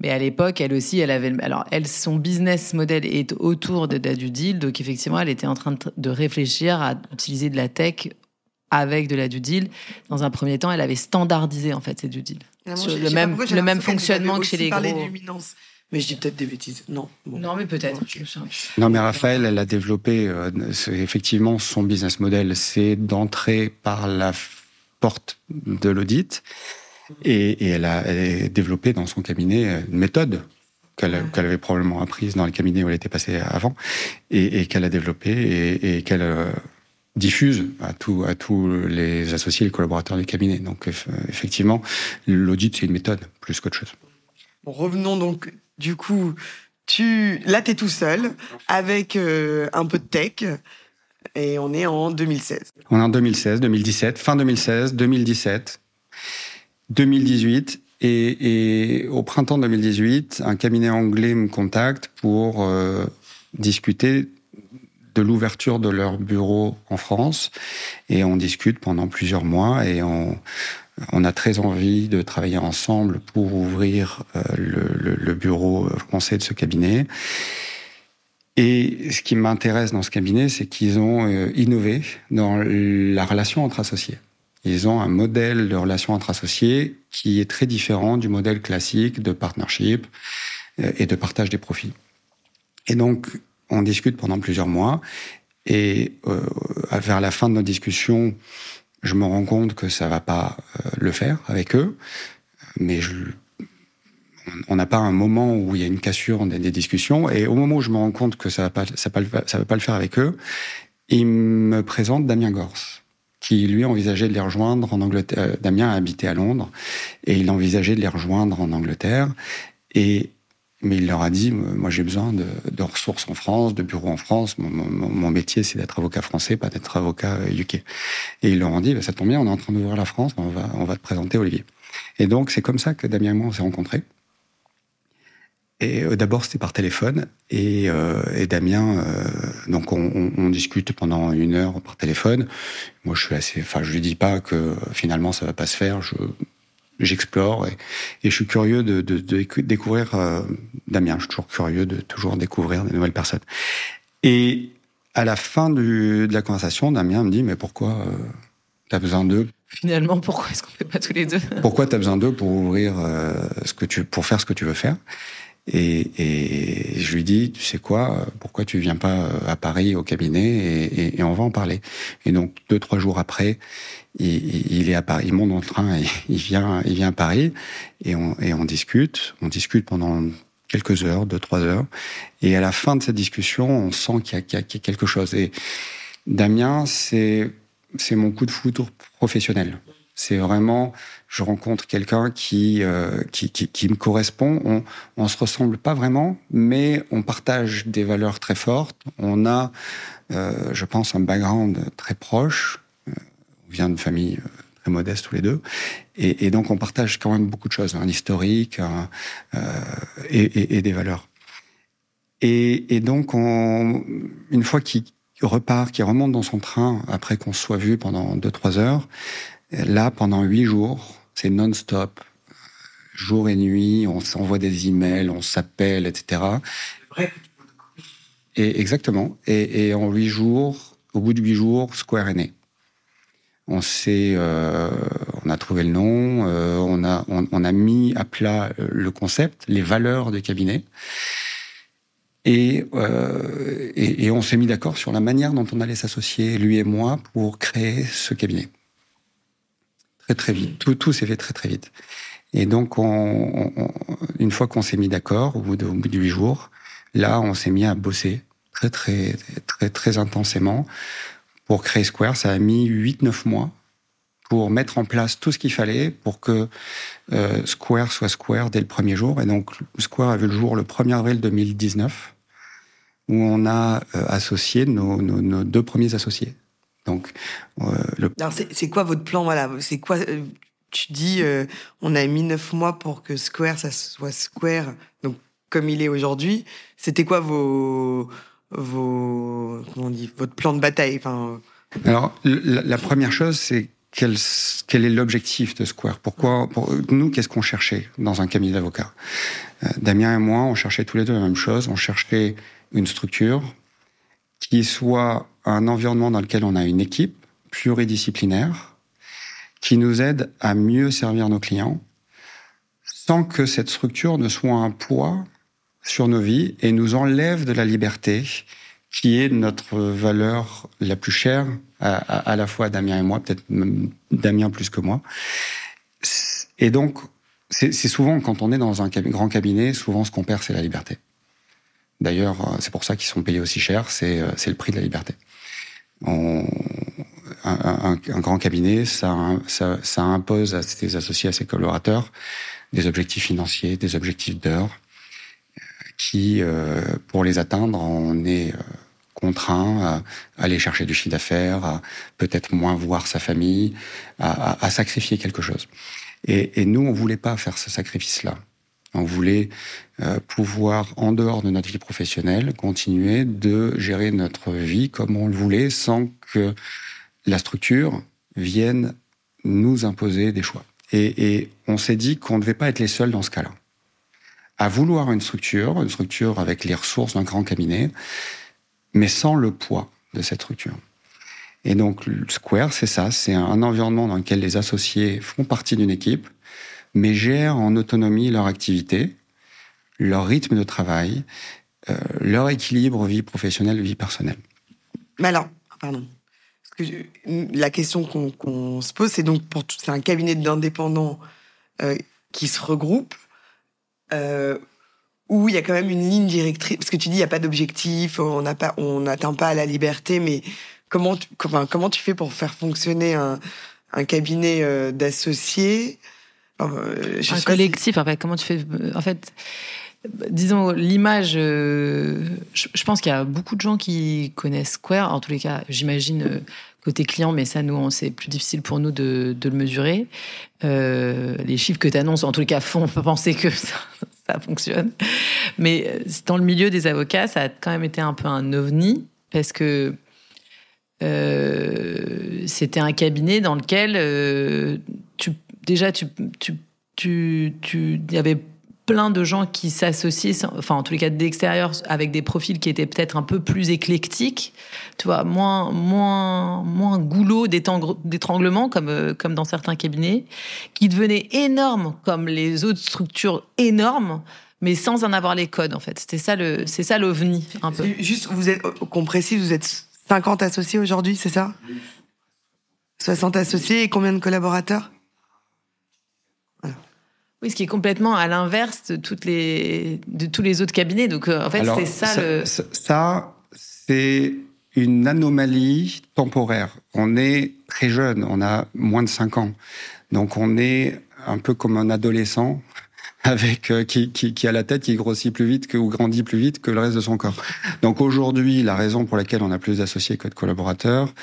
mais à l'époque, elle aussi, elle avait. Alors, elle, son business model est autour de, du deal. Donc, effectivement, elle était en train de réfléchir à utiliser de la tech avec de la due deal. Dans un premier temps, elle avait standardisé, en fait, ces due deal. le même, le même fonctionnement que chez les gros. Mais je dis peut-être des bêtises. Non. Bon. Non, mais peut-être. Non, mais Raphaël, elle a développé, euh, effectivement, son business model, c'est d'entrer par la porte de l'audit et, et elle, a, elle, a, développé dans son cabinet une méthode qu'elle qu avait probablement apprise dans le cabinet où elle était passée avant et, et qu'elle a développée et, et qu'elle euh, diffuse à, tout, à tous les associés, les collaborateurs du cabinet. Donc effectivement, l'audit, c'est une méthode plus qu'autre chose. Bon, revenons donc, du coup, tu, là, tu es tout seul avec euh, un peu de tech. Et on est en 2016. On est en 2016, 2017, fin 2016, 2017. 2018 et, et, au printemps 2018, un cabinet anglais me contacte pour euh, discuter de l'ouverture de leur bureau en France et on discute pendant plusieurs mois et on, on a très envie de travailler ensemble pour ouvrir euh, le, le, le, bureau français de ce cabinet. Et ce qui m'intéresse dans ce cabinet, c'est qu'ils ont euh, innové dans la relation entre associés. Ils ont un modèle de relation entre associés qui est très différent du modèle classique de partnership euh, et de partage des profits. Et donc, on discute pendant plusieurs mois et euh, vers la fin de nos discussions, je me rends compte que ça va pas euh, le faire avec eux, mais on n'a pas un moment où il y a une cassure des, discussions. Et au moment où je me rends compte que ça va va pas, le faire avec eux, il me présente Damien Gors, qui lui envisageait de les rejoindre en Angleterre. Euh, Damien habitait à Londres et il envisageait de les rejoindre en Angleterre. Et mais il leur a dit, moi j'ai besoin de, ressources en France, de bureaux en France. Mon, métier c'est d'être avocat français, pas d'être avocat UK. Et ils leur ont dit, bah, ça tombe bien, on est en train d'ouvrir la France, on va, on va te présenter Olivier. Et donc c'est comme ça que Damien et moi on s'est rencontrés. Et euh, d'abord c'était par téléphone et, euh, et Damien, euh, donc on, on, on, discute pendant une heure par téléphone. Moi je suis assez, enfin je lui dis pas que finalement ça va pas se faire. Je, j'explore et, et, je suis curieux de, de, de découvrir Damien. Je suis toujours curieux de toujours découvrir des nouvelles personnes. Et à la fin du, de la conversation, Damien me dit mais pourquoi t'as besoin d'eux? Finalement, pourquoi est-ce qu'on fait pas tous les deux? Pourquoi t'as besoin d'eux pour ouvrir ce que tu pour faire ce que tu veux faire? Et, et, je lui dis, tu sais quoi, pourquoi tu viens pas à Paris au cabinet et, et, et on va en parler. Et donc deux trois jours après, il, il, est à Paris, il monte le train et il vient, il vient à Paris et on, et on discute. On discute pendant quelques heures, deux trois heures. Et à la fin de cette discussion, on sent qu'il y, qu y, a quelque chose. Et Damien, c'est c'est mon coup de foudre professionnel. C'est vraiment, je rencontre quelqu'un qui, euh, qui, qui, me correspond. On, on se ressemble pas vraiment, mais on partage des valeurs très fortes. On a, euh, je pense, un background très proche. Euh, on vient de famille très modeste tous les deux, et, donc on partage quand même beaucoup de choses, un historique et, des valeurs. Et, donc, on, une fois qu'il repart, qu'il remonte dans son train après qu'on se soit vu pendant deux trois heures Là, pendant huit jours, c'est non-stop, jour et nuit, on s'envoie des emails, on s'appelle, etc. Et exactement. Et, en huit jours, au bout de huit jours, Square est né. On euh, on a trouvé le nom, euh, on a, on, a mis à plat le concept, les valeurs du cabinet. Et, euh, et, et on s'est mis d'accord sur la manière dont on allait s'associer, lui et moi, pour créer ce cabinet très très vite. Tout, s'est fait très très vite. Et donc, on, on, une fois qu'on s'est mis d'accord, au bout de, huit jours, là, on s'est mis à bosser très très très très intensément pour créer Square. Ça a mis huit neuf mois pour mettre en place tout ce qu'il fallait pour que euh, Square soit Square dès le premier jour. Et donc, Square a vu le jour le 1er avril 2019, où on a euh, associé nos deux premiers associés. Donc, euh, le... Alors, c'est quoi votre plan? Voilà, c'est quoi euh, Tu dis, euh, on a mis neuf mois pour que Square, ça soit Square, donc comme il est aujourd'hui. C'était quoi vos, vos, comment on dit, votre plan de bataille? Enfin... Alors, la, la, première chose, c'est quel, quel, est l'objectif de Square? Pourquoi pour, Nous, qu'est-ce qu'on cherchait dans un cabinet d'avocats? Euh, Damien et moi, on cherchait tous les deux la même chose. On cherchait une structure qui soit un environnement dans lequel on a une équipe pluridisciplinaire qui nous aide à mieux servir nos clients sans que cette structure ne soit un poids sur nos vies et nous enlève de la liberté qui est notre valeur la plus chère à, la fois Damien et moi, peut-être Damien plus que moi. Et donc, c'est souvent quand on est dans un grand cabinet, souvent ce qu'on perd, c'est la liberté. D'ailleurs, c'est pour ça qu'ils sont payés aussi cher, c'est le prix de la liberté. Un, grand cabinet, ça, impose à ses associés, à ses collaborateurs, des objectifs financiers, des objectifs d'heures, qui, euh, pour les atteindre, on est euh, contraint à aller chercher du chiffre d'affaires, à peut-être moins voir sa famille, à sacrifier quelque chose. Et, et, nous, on voulait pas faire ce sacrifice-là. On voulait euh, pouvoir, en dehors de notre vie professionnelle, continuer de gérer notre vie comme on le voulait, sans que la structure vienne nous imposer des choix. Et, et on s'est dit qu'on ne devait pas être les seuls dans ce cas-là. À vouloir une structure, une structure avec les ressources d'un grand cabinet, mais sans le poids de cette structure. Et donc, Square, c'est ça, c'est un environnement dans lequel les associés font partie d'une équipe, mais gèrent en autonomie leur activité, leur rythme de travail, euh, leur équilibre vie professionnelle, vie personnelle. Mais alors, pardon. Parce que la question qu'on qu se pose, c'est donc pour c'est un cabinet d'indépendants euh, qui se regroupe. euh, où il y a quand même une ligne directrice Parce que tu dis il n'y a pas d'objectif, on n'a pas, on n'atteint pas à la liberté, mais comment tu, comment, comment tu fais pour faire fonctionner un, un cabinet euh, d'associés? Euh, Un collectif, en fait. Comment tu fais En fait, disons l'image. Euh, je, pense qu'il y a beaucoup de gens qui connaissent Square. En tous les cas, j'imagine côté client, mais ça, nous, c'est plus difficile pour nous de, le mesurer. les chiffres que tu annonces, en tous les cas, font penser que ça, fonctionne. Mais dans le milieu des avocats, ça a quand même été un peu un ovni parce que euh, c'était un cabinet dans lequel euh, déjà tu, tu, tu, tu, y avait plein de gens qui s'associaient, enfin en tous les cas d'extérieur, avec des profils qui étaient peut-être un peu plus éclectiques, tu vois, moins moins moins goulot d'étranglement comme euh, comme dans certains cabinets, qui devenaient énormes comme les autres structures énormes, mais sans en avoir les codes en fait. C'était ça le c'est ça l'ovni un peu. Juste vous êtes qu'on précise, vous êtes 50 associés aujourd'hui, c'est ça? 60 associés et combien de collaborateurs? Oui, ce qui est complètement à l'inverse de, toutes les, de tous les autres cabinets. Donc, euh, en fait, c'est ça, ça le. Ça, c'est une anomalie temporaire. On est très jeune, on a moins de 5 ans. Donc, on est un peu comme un adolescent avec euh, qui, qui, qui, a la tête qui grossit plus vite que ou grandit plus vite que le reste de son corps. Donc aujourd'hui, la raison pour laquelle on a plus d'associés que de collaborateurs,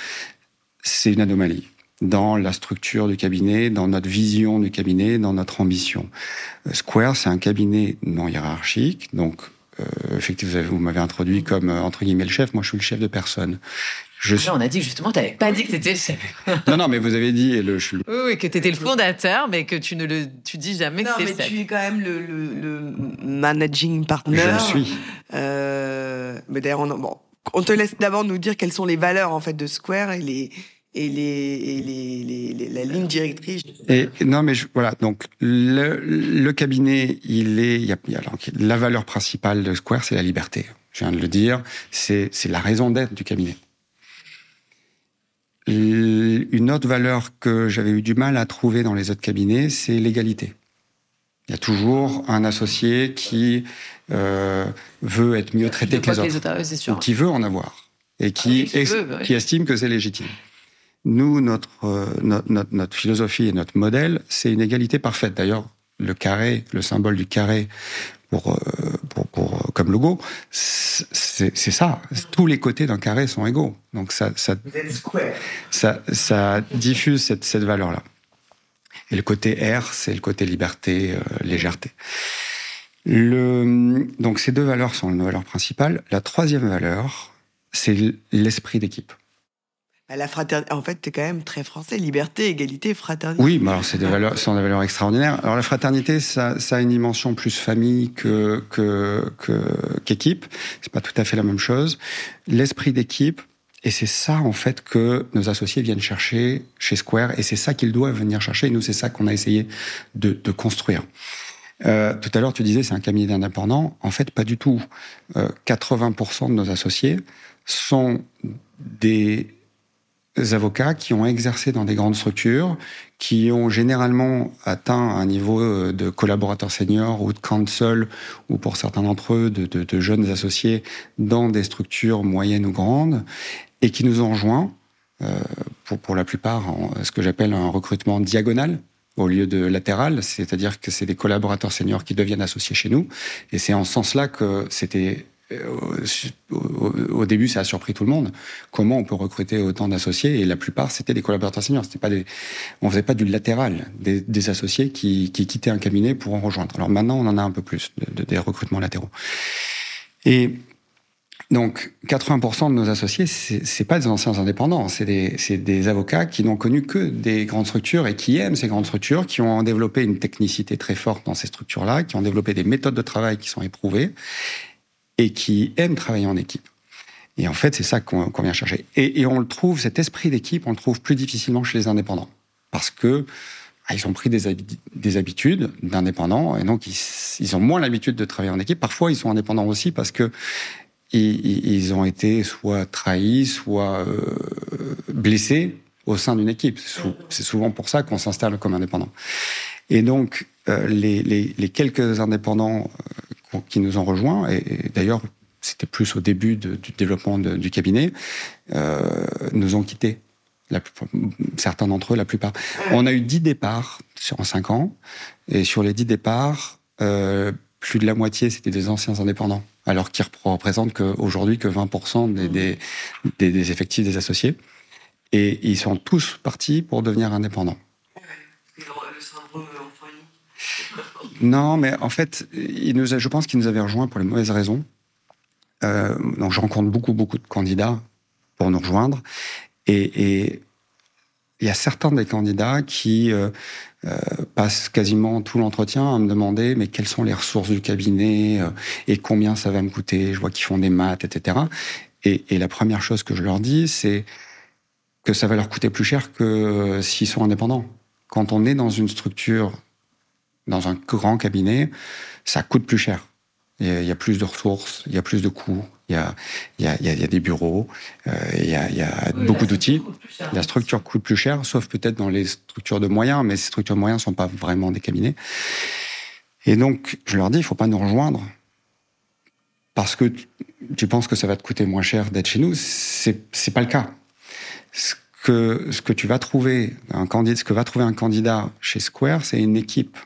c'est une anomalie dans la structure du cabinet, dans notre vision du cabinet, dans notre ambition. Euh, Square, c'est un cabinet non hiérarchique, donc euh, effectivement, vous m'avez introduit comme entre guillemets le chef. Moi, je suis le chef de personne. Je on a dit que justement, tu n'avais pas dit que c'était non, non, mais vous avez dit le. Oui, oui, que tu étais le fondateur, mais que tu ne le, tu dis jamais non, que mais tu es quand même le, le, managing partner. Je le suis. Euh, mais d'ailleurs, on, bon, on te laisse d'abord nous dire quelles sont les valeurs en fait de Square et les et les, et les, les, la ligne directrice. Et non, mais je, voilà. Donc le, le cabinet, il est, il y a, il y a la valeur principale de Square, c'est la liberté. Je viens de le dire. C'est c'est la raison d'être du cabinet. Une autre valeur que j'avais eu du mal à trouver dans les autres cabinets, c'est l'égalité. Il y a toujours un associé qui euh, veut être mieux traité que les autres, ou qui veut en avoir, et qui, ah qui estime que c'est légitime. Nous, notre, euh, notre, notre, philosophie et notre modèle, c'est une égalité parfaite. D'ailleurs, le carré, le symbole du carré pour, euh, pour, pour, comme logo, c'est ça. Tous les côtés d'un carré sont égaux. Donc ça, ça, ça, ça diffuse cette, cette valeur-là. Et le côté R, c'est le côté liberté, euh, légèreté. Le, donc ces deux valeurs sont nos valeurs principales. La troisième valeur, c'est l'esprit d'équipe. Bah, la fraternité, en fait, es quand même très français. Liberté, égalité, fraternité. Oui, mais alors c'est des valeurs, sont des valeurs extraordinaires. Alors la fraternité, ça, a une dimension plus famille que que qu'équipe. c'est pas tout à fait la même chose. L'esprit d'équipe, et c'est ça en fait que nos associés viennent chercher chez Square, et c'est ça qu'ils doivent venir chercher. Et nous, c'est ça qu'on a essayé de, construire. Euh, tout à l'heure, tu disais c'est un cabinet d'indépendants. En fait, pas du tout. Euh, 80% de nos associés sont des avocats qui ont exercé dans des grandes structures, qui ont généralement atteint un niveau euh, de collaborateur senior ou de counsel, ou pour certains d'entre eux, de, jeunes associés dans des structures moyennes ou grandes, et qui nous ont rejoints, euh, pour, pour la plupart, ce que j'appelle un recrutement diagonal, au lieu de latéral, c'est-à-dire que c'est des collaborateurs seniors qui deviennent associés chez nous. Et c'est en ce sens-là que c'était au, début, ça a surpris tout le monde. Comment on peut recruter autant d'associés? Et la plupart, c'était des collaborateurs seniors. C'était pas on faisait pas du latéral, des, associés qui, quittaient un cabinet pour en rejoindre. Alors maintenant, on en a un peu plus de, des recrutements latéraux. Et donc, 80% de nos associés, c'est pas des anciens indépendants, c'est des avocats qui n'ont connu que des grandes structures et qui aiment ces grandes structures, qui ont développé une technicité très forte dans ces structures-là, qui ont développé des méthodes de travail qui sont éprouvées et qui aiment travailler en équipe. Et en fait, c'est ça qu'on vient chercher. Et, on le trouve, cet esprit d'équipe, on le trouve plus difficilement chez les indépendants. Parce que ah, ils ont pris des, des habitudes d'indépendants, et donc ils, ont moins l'habitude de travailler en équipe. Parfois, ils sont indépendants aussi parce que ils, ils ont été soit trahis, soit euh, blessés au sein d'une équipe. C'est souvent pour ça qu'on s'installe comme indépendant. Et donc, euh, les, quelques indépendants euh, qui nous ont rejoints, et, d'ailleurs, c'était plus au début du développement du cabinet, euh, nous ont quittés. Certains d'entre eux, la plupart. On a eu 10 départs sur, en 5 ans, et sur les 10 départs, euh, plus de la moitié, c'était des anciens indépendants, alors qu'ils représentent aujourd'hui que 20% des, des, des, des effectifs des associés. Et ils sont tous partis pour devenir indépendants. Non, mais en fait, je pense qu'il nous avait rejoint pour les mauvaises raisons. Euh, donc, je rencontre beaucoup, beaucoup de candidats pour nous rejoindre. Et, il y a certains des candidats qui euh, euh, passent quasiment tout l'entretien à me demander mais quelles sont les ressources du cabinet et combien ça va me coûter? Je vois qu'ils font des maths, etc. Et, et la première chose que je leur dis, c'est que ça va leur coûter plus cher que s'ils sont indépendants. Quand on est dans une structure dans un grand cabinet, ça coûte plus cher. Il y a plus de ressources, il y a plus de coûts, il y a, il y a, il y a des bureaux, euh, il y a, il y a oui, beaucoup d'outils. La structure coûte plus cher, sauf peut-être dans les structures de moyens, mais ces structures de moyens ne sont pas vraiment des cabinets. Et donc, je leur dis, il faut pas nous rejoindre parce que tu penses que ça va te coûter moins cher d'être chez nous. C'est, c'est pas le cas. Ce que, ce que tu vas trouver, un candidat, ce que va trouver un candidat chez Square, c'est une équipe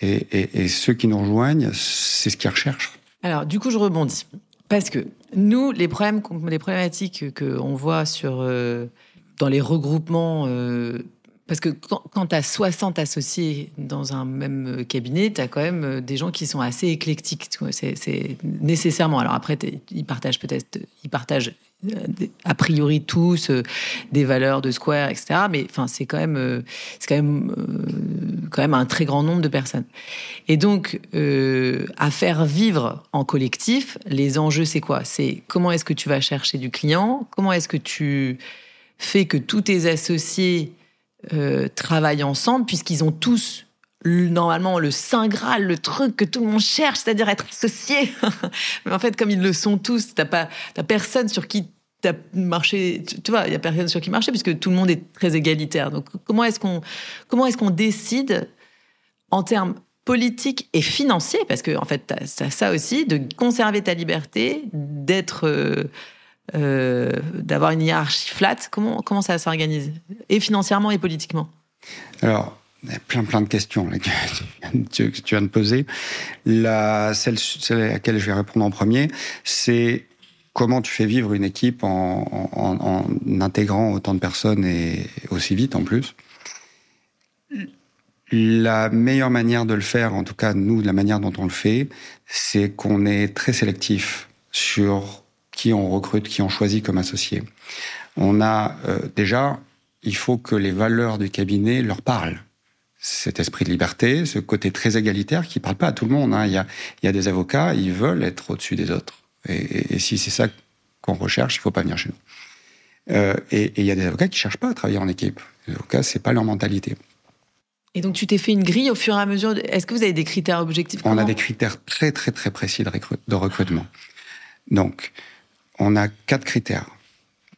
et, ceux qui nous rejoignent, c'est ce qu'ils recherchent. Alors, du coup, je rebondis. Parce que nous, les, problèmes, les problématiques qu'on voit sur, euh, dans les regroupements, euh, parce que quand, quand tu as 60 associés dans un même cabinet, tu as quand même des gens qui sont assez éclectiques. C'est nécessairement. Alors après, ils partagent peut-être, ils partagent a priori tous euh, des valeurs de Square, etc. Mais enfin, c'est quand même, euh, c'est quand même, euh, quand même un très grand nombre de personnes. Et donc, euh, à faire vivre en collectif, les enjeux, c'est quoi? C'est comment est-ce que tu vas chercher du client? Comment est-ce que tu fais que tous tes associés euh, travaillent ensemble, puisqu'ils ont tous normalement le saint graal, le truc que tout le monde cherche, c'est-à-dire être associé. Mais en fait, comme ils le sont tous, t'as pas, t'as personne sur qui t'as marché. Tu, vois, il y a personne sur qui marcher puisque tout le monde est très égalitaire. Donc, comment est-ce qu'on, comment est-ce qu'on décide en termes politiques et financiers, parce que en fait, ça aussi, de conserver ta liberté, d'être euh, euh, d'avoir une hiérarchie flat. Comment, comment ça s'organise Et financièrement et politiquement? Alors, il y a plein, plein de questions que tu viens de poser. La, celle, à laquelle je vais répondre en premier, c'est comment tu fais vivre une équipe en, en, intégrant autant de personnes et aussi vite en plus. La meilleure manière de le faire, en tout cas nous, la manière dont on le fait, c'est qu'on est très sélectif sur qui on recrute, qui on choisit comme associé. On a euh, déjà, il faut que les valeurs du cabinet leur parlent cet esprit de liberté, ce côté très égalitaire qui parle pas à tout le monde. Hein. Il, y a, il y a des avocats, ils veulent être au-dessus des autres. Et, et, et si c'est ça qu'on recherche, il faut pas venir chez nous. Euh, et, et, il y a des avocats qui cherchent pas à travailler en équipe. Les avocats, c'est pas leur mentalité. Et donc, tu t'es fait une grille au fur et à mesure. De... Est-ce que vous avez des critères objectifs On a des critères très, très, très précis de recrutement. Donc, on a quatre critères.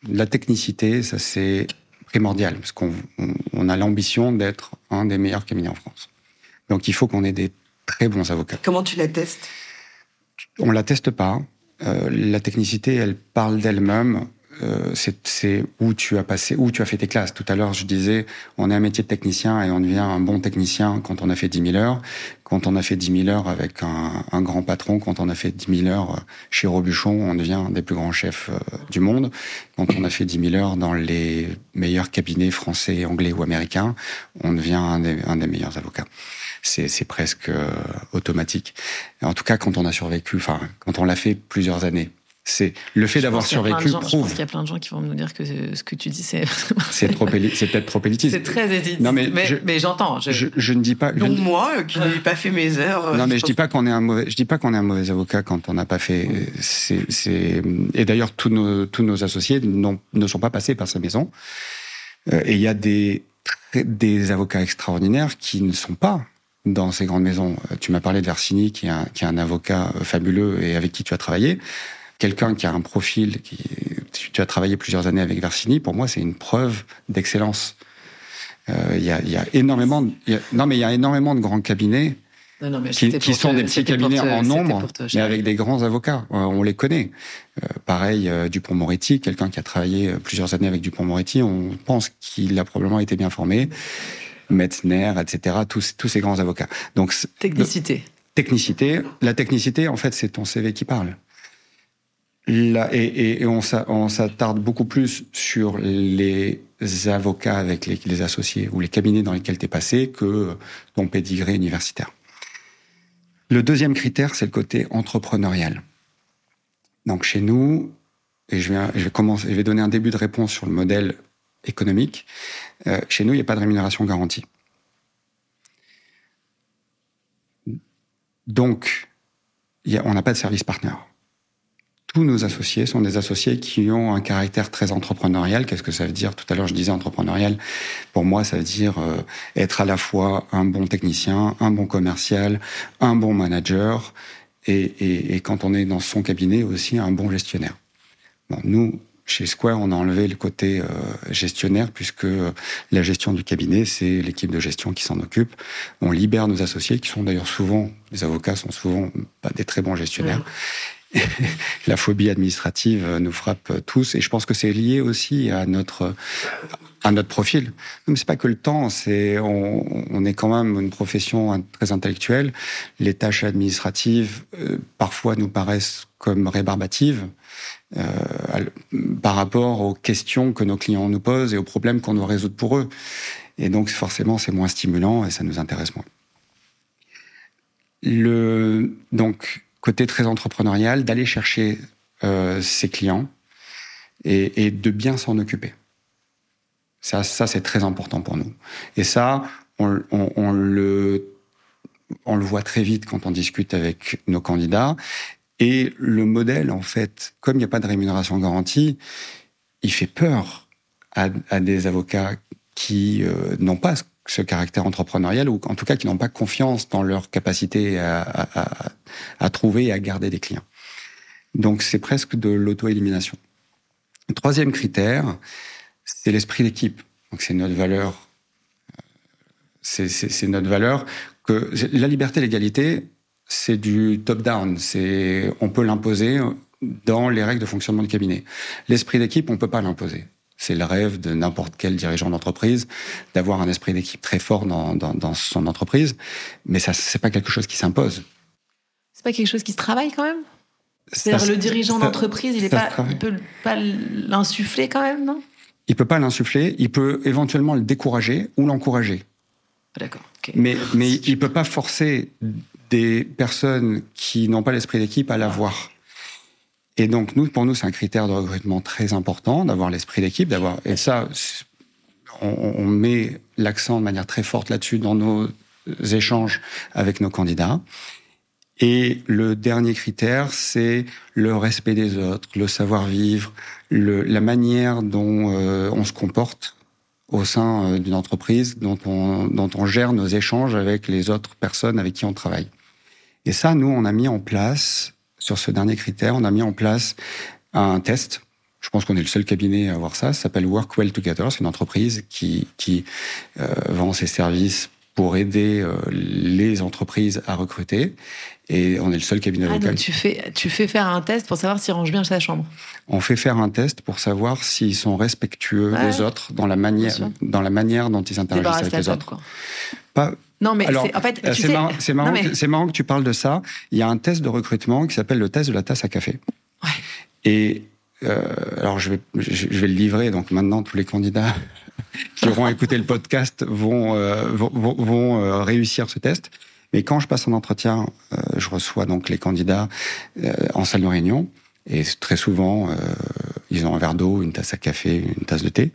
La technicité, ça c'est primordial, parce qu'on on a l'ambition d'être un des meilleurs cabinets en France. Donc il faut qu'on ait des très bons avocats. Comment tu la testes? On la teste pas. Euh, la technicité, elle parle d'elle-même. Euh, c'est où tu as passé, où tu as fait tes classes. Tout à l'heure, je disais, on est un métier de technicien et on devient un bon technicien quand on a fait 10 000 heures, quand on a fait 10 000 heures avec un, un grand patron, quand on a fait 10 000 heures chez Robuchon, on devient un des plus grands chefs euh, du monde. Quand on a fait 10 000 heures dans les meilleurs cabinets français, anglais ou américains, on devient un des, un des meilleurs avocats. C'est presque euh, automatique. En tout cas, quand on a survécu, enfin, quand on l'a fait plusieurs années c'est le fait d'avoir survécu gens, prouve. Je pense qu'il y a plein de gens qui vont nous dire que ce que tu dis, c'est. c'est trop, c'est peut-être trop élitiste. C'est très élitiste. Non, mais, mais, j'entends. Je... Je, je, ne dis pas. Donc je... moi, euh, qui n'ai pas fait mes heures. Non, mais je, je dis pas qu'on est un mauvais. Je dis pas qu'on est un mauvais avocat quand on n'a pas fait. C'est, c'est. Et d'ailleurs, tous nos tous nos associés ne sont pas passés par sa maison. Euh, et il y a des des avocats extraordinaires qui ne sont pas dans ces grandes maisons. Tu m'as parlé de Versini, qui est, un, qui est un avocat fabuleux et avec qui tu as travaillé quelqu'un qui a un profil, qui, tu as travaillé plusieurs années avec Versini, pour moi, c'est une preuve d'excellence. Il y, a, y, a, énormément, non mais il y a énormément de grands cabinets non, mais qui, qui sont des petits cabinets en nombre, mais avec des grands avocats. On les connaît. Euh, pareil, euh, Dupont-Moretti, quelqu'un qui a travaillé plusieurs années avec Dupont-Moretti, on pense qu'il a probablement été bien formé. Metzner, etc. Tous, tous ces grands avocats. Donc technicité. technicité. La technicité, en fait, c'est ton CV qui parle. Là, et, et, on s'attarde beaucoup plus sur les avocats avec les, associés ou les cabinets dans lesquels tu es passé que ton pédigré universitaire. Le deuxième critère, c'est le côté entrepreneurial. Donc chez nous, et je vais, je vais commencer, je vais donner un début de réponse sur le modèle économique. Euh, chez nous, il n'y a pas de rémunération garantie. Donc, y a, on n'a pas de service partner tous nos associés sont des associés qui ont un caractère très entrepreneurial. Qu'est-ce que ça veut dire? Tout à l'heure, je disais entrepreneurial. Pour moi, ça veut dire euh, être à la fois un bon technicien, un bon commercial, un bon manager, et, quand on est dans son cabinet aussi, un bon gestionnaire. Bon, nous, chez Square, on a enlevé le côté euh, gestionnaire puisque la gestion du cabinet, c'est l'équipe de gestion qui s'en occupe. On libère nos associés, qui sont d'ailleurs souvent, les avocats sont souvent pas des très bons gestionnaires. la phobie administrative nous frappe tous, et je pense que c'est lié aussi à notre à notre profil. Mais c'est pas que le temps, c'est on, on, est quand même une profession très intellectuelle. Les tâches administratives euh, parfois nous paraissent comme rébarbatives euh, par rapport aux questions que nos clients nous posent et aux problèmes qu'on doit résoudre pour eux. Et donc forcément, c'est moins stimulant et ça nous intéresse moins. Le donc côté très entrepreneurial, d'aller chercher euh, ses clients et, de bien s'en occuper. Ça, ça c'est très important pour nous. Et ça, on, le, on le voit très vite quand on discute avec nos candidats. Et le modèle, en fait, comme il n'y a pas de rémunération garantie, il fait peur à, à des avocats qui euh, n'ont pas ce caractère entrepreneurial ou en tout cas qui n'ont pas confiance dans leur capacité à, trouver et à garder des clients. Donc c'est presque de l'auto-élimination. Troisième critère, c'est l'esprit d'équipe. Donc c'est notre valeur. C'est notre valeur que la liberté, l'égalité, c'est du top-down. C'est on peut l'imposer dans les règles de fonctionnement du cabinet. L'esprit d'équipe, on peut pas l'imposer. C'est le rêve de n'importe quel dirigeant d'entreprise d'avoir un esprit d'équipe très fort dans, dans, dans, son entreprise, mais ça c'est pas quelque chose qui s'impose. C'est pas quelque chose qui se travaille quand même? C'est-à-dire le dirigeant d'entreprise, il est pas, il peut pas l'insuffler quand même, non? Il peut pas l'insuffler. Il peut éventuellement le décourager ou l'encourager. Ah, d'accord. Okay. Mais mais il peut pas forcer des personnes qui n'ont pas l'esprit d'équipe à l'avoir. Et donc, nous, pour nous, c'est un critère de recrutement très important d'avoir l'esprit d'équipe, d'avoir, et ça, on, on met l'accent de manière très forte là-dessus dans nos échanges avec nos candidats. Et le dernier critère, c'est le respect des autres, le savoir-vivre, la manière dont euh, on se comporte au sein euh, d'une entreprise, dont on, dont on gère nos échanges avec les autres personnes avec qui on travaille. Et ça, nous, on a mis en place sur ce dernier critère, on a mis en place un test. Je pense qu'on est le seul cabinet à avoir ça. Ça s'appelle Work Well Together. C'est une entreprise qui, qui euh, vend ses services pour aider euh, les entreprises à recruter. Et on est le seul cabinet ah, local. Donc tu fais, tu fais faire un test pour savoir s'ils rangent bien sa chambre. On fait faire un test pour savoir s'ils sont respectueux ouais, des autres dans la manière, dans la manière dont ils interagissent avec les autres. Quoi. Pas, non, mais Alors, en fait, c'est marrant, c'est marrant, mais... marrant, que tu parles de ça. Il y a un test de recrutement qui s'appelle le test de la tasse à café. Ouais. Et euh, alors, je vais, je vais le livrer. Donc maintenant, tous les candidats qui auront écouté le podcast vont, euh, vont, vont euh, réussir ce test. Mais quand je passe en entretien, euh, je reçois donc les candidats euh, en salle de réunion. Et très souvent, ils ont un verre d'eau, une tasse à café, une tasse de thé.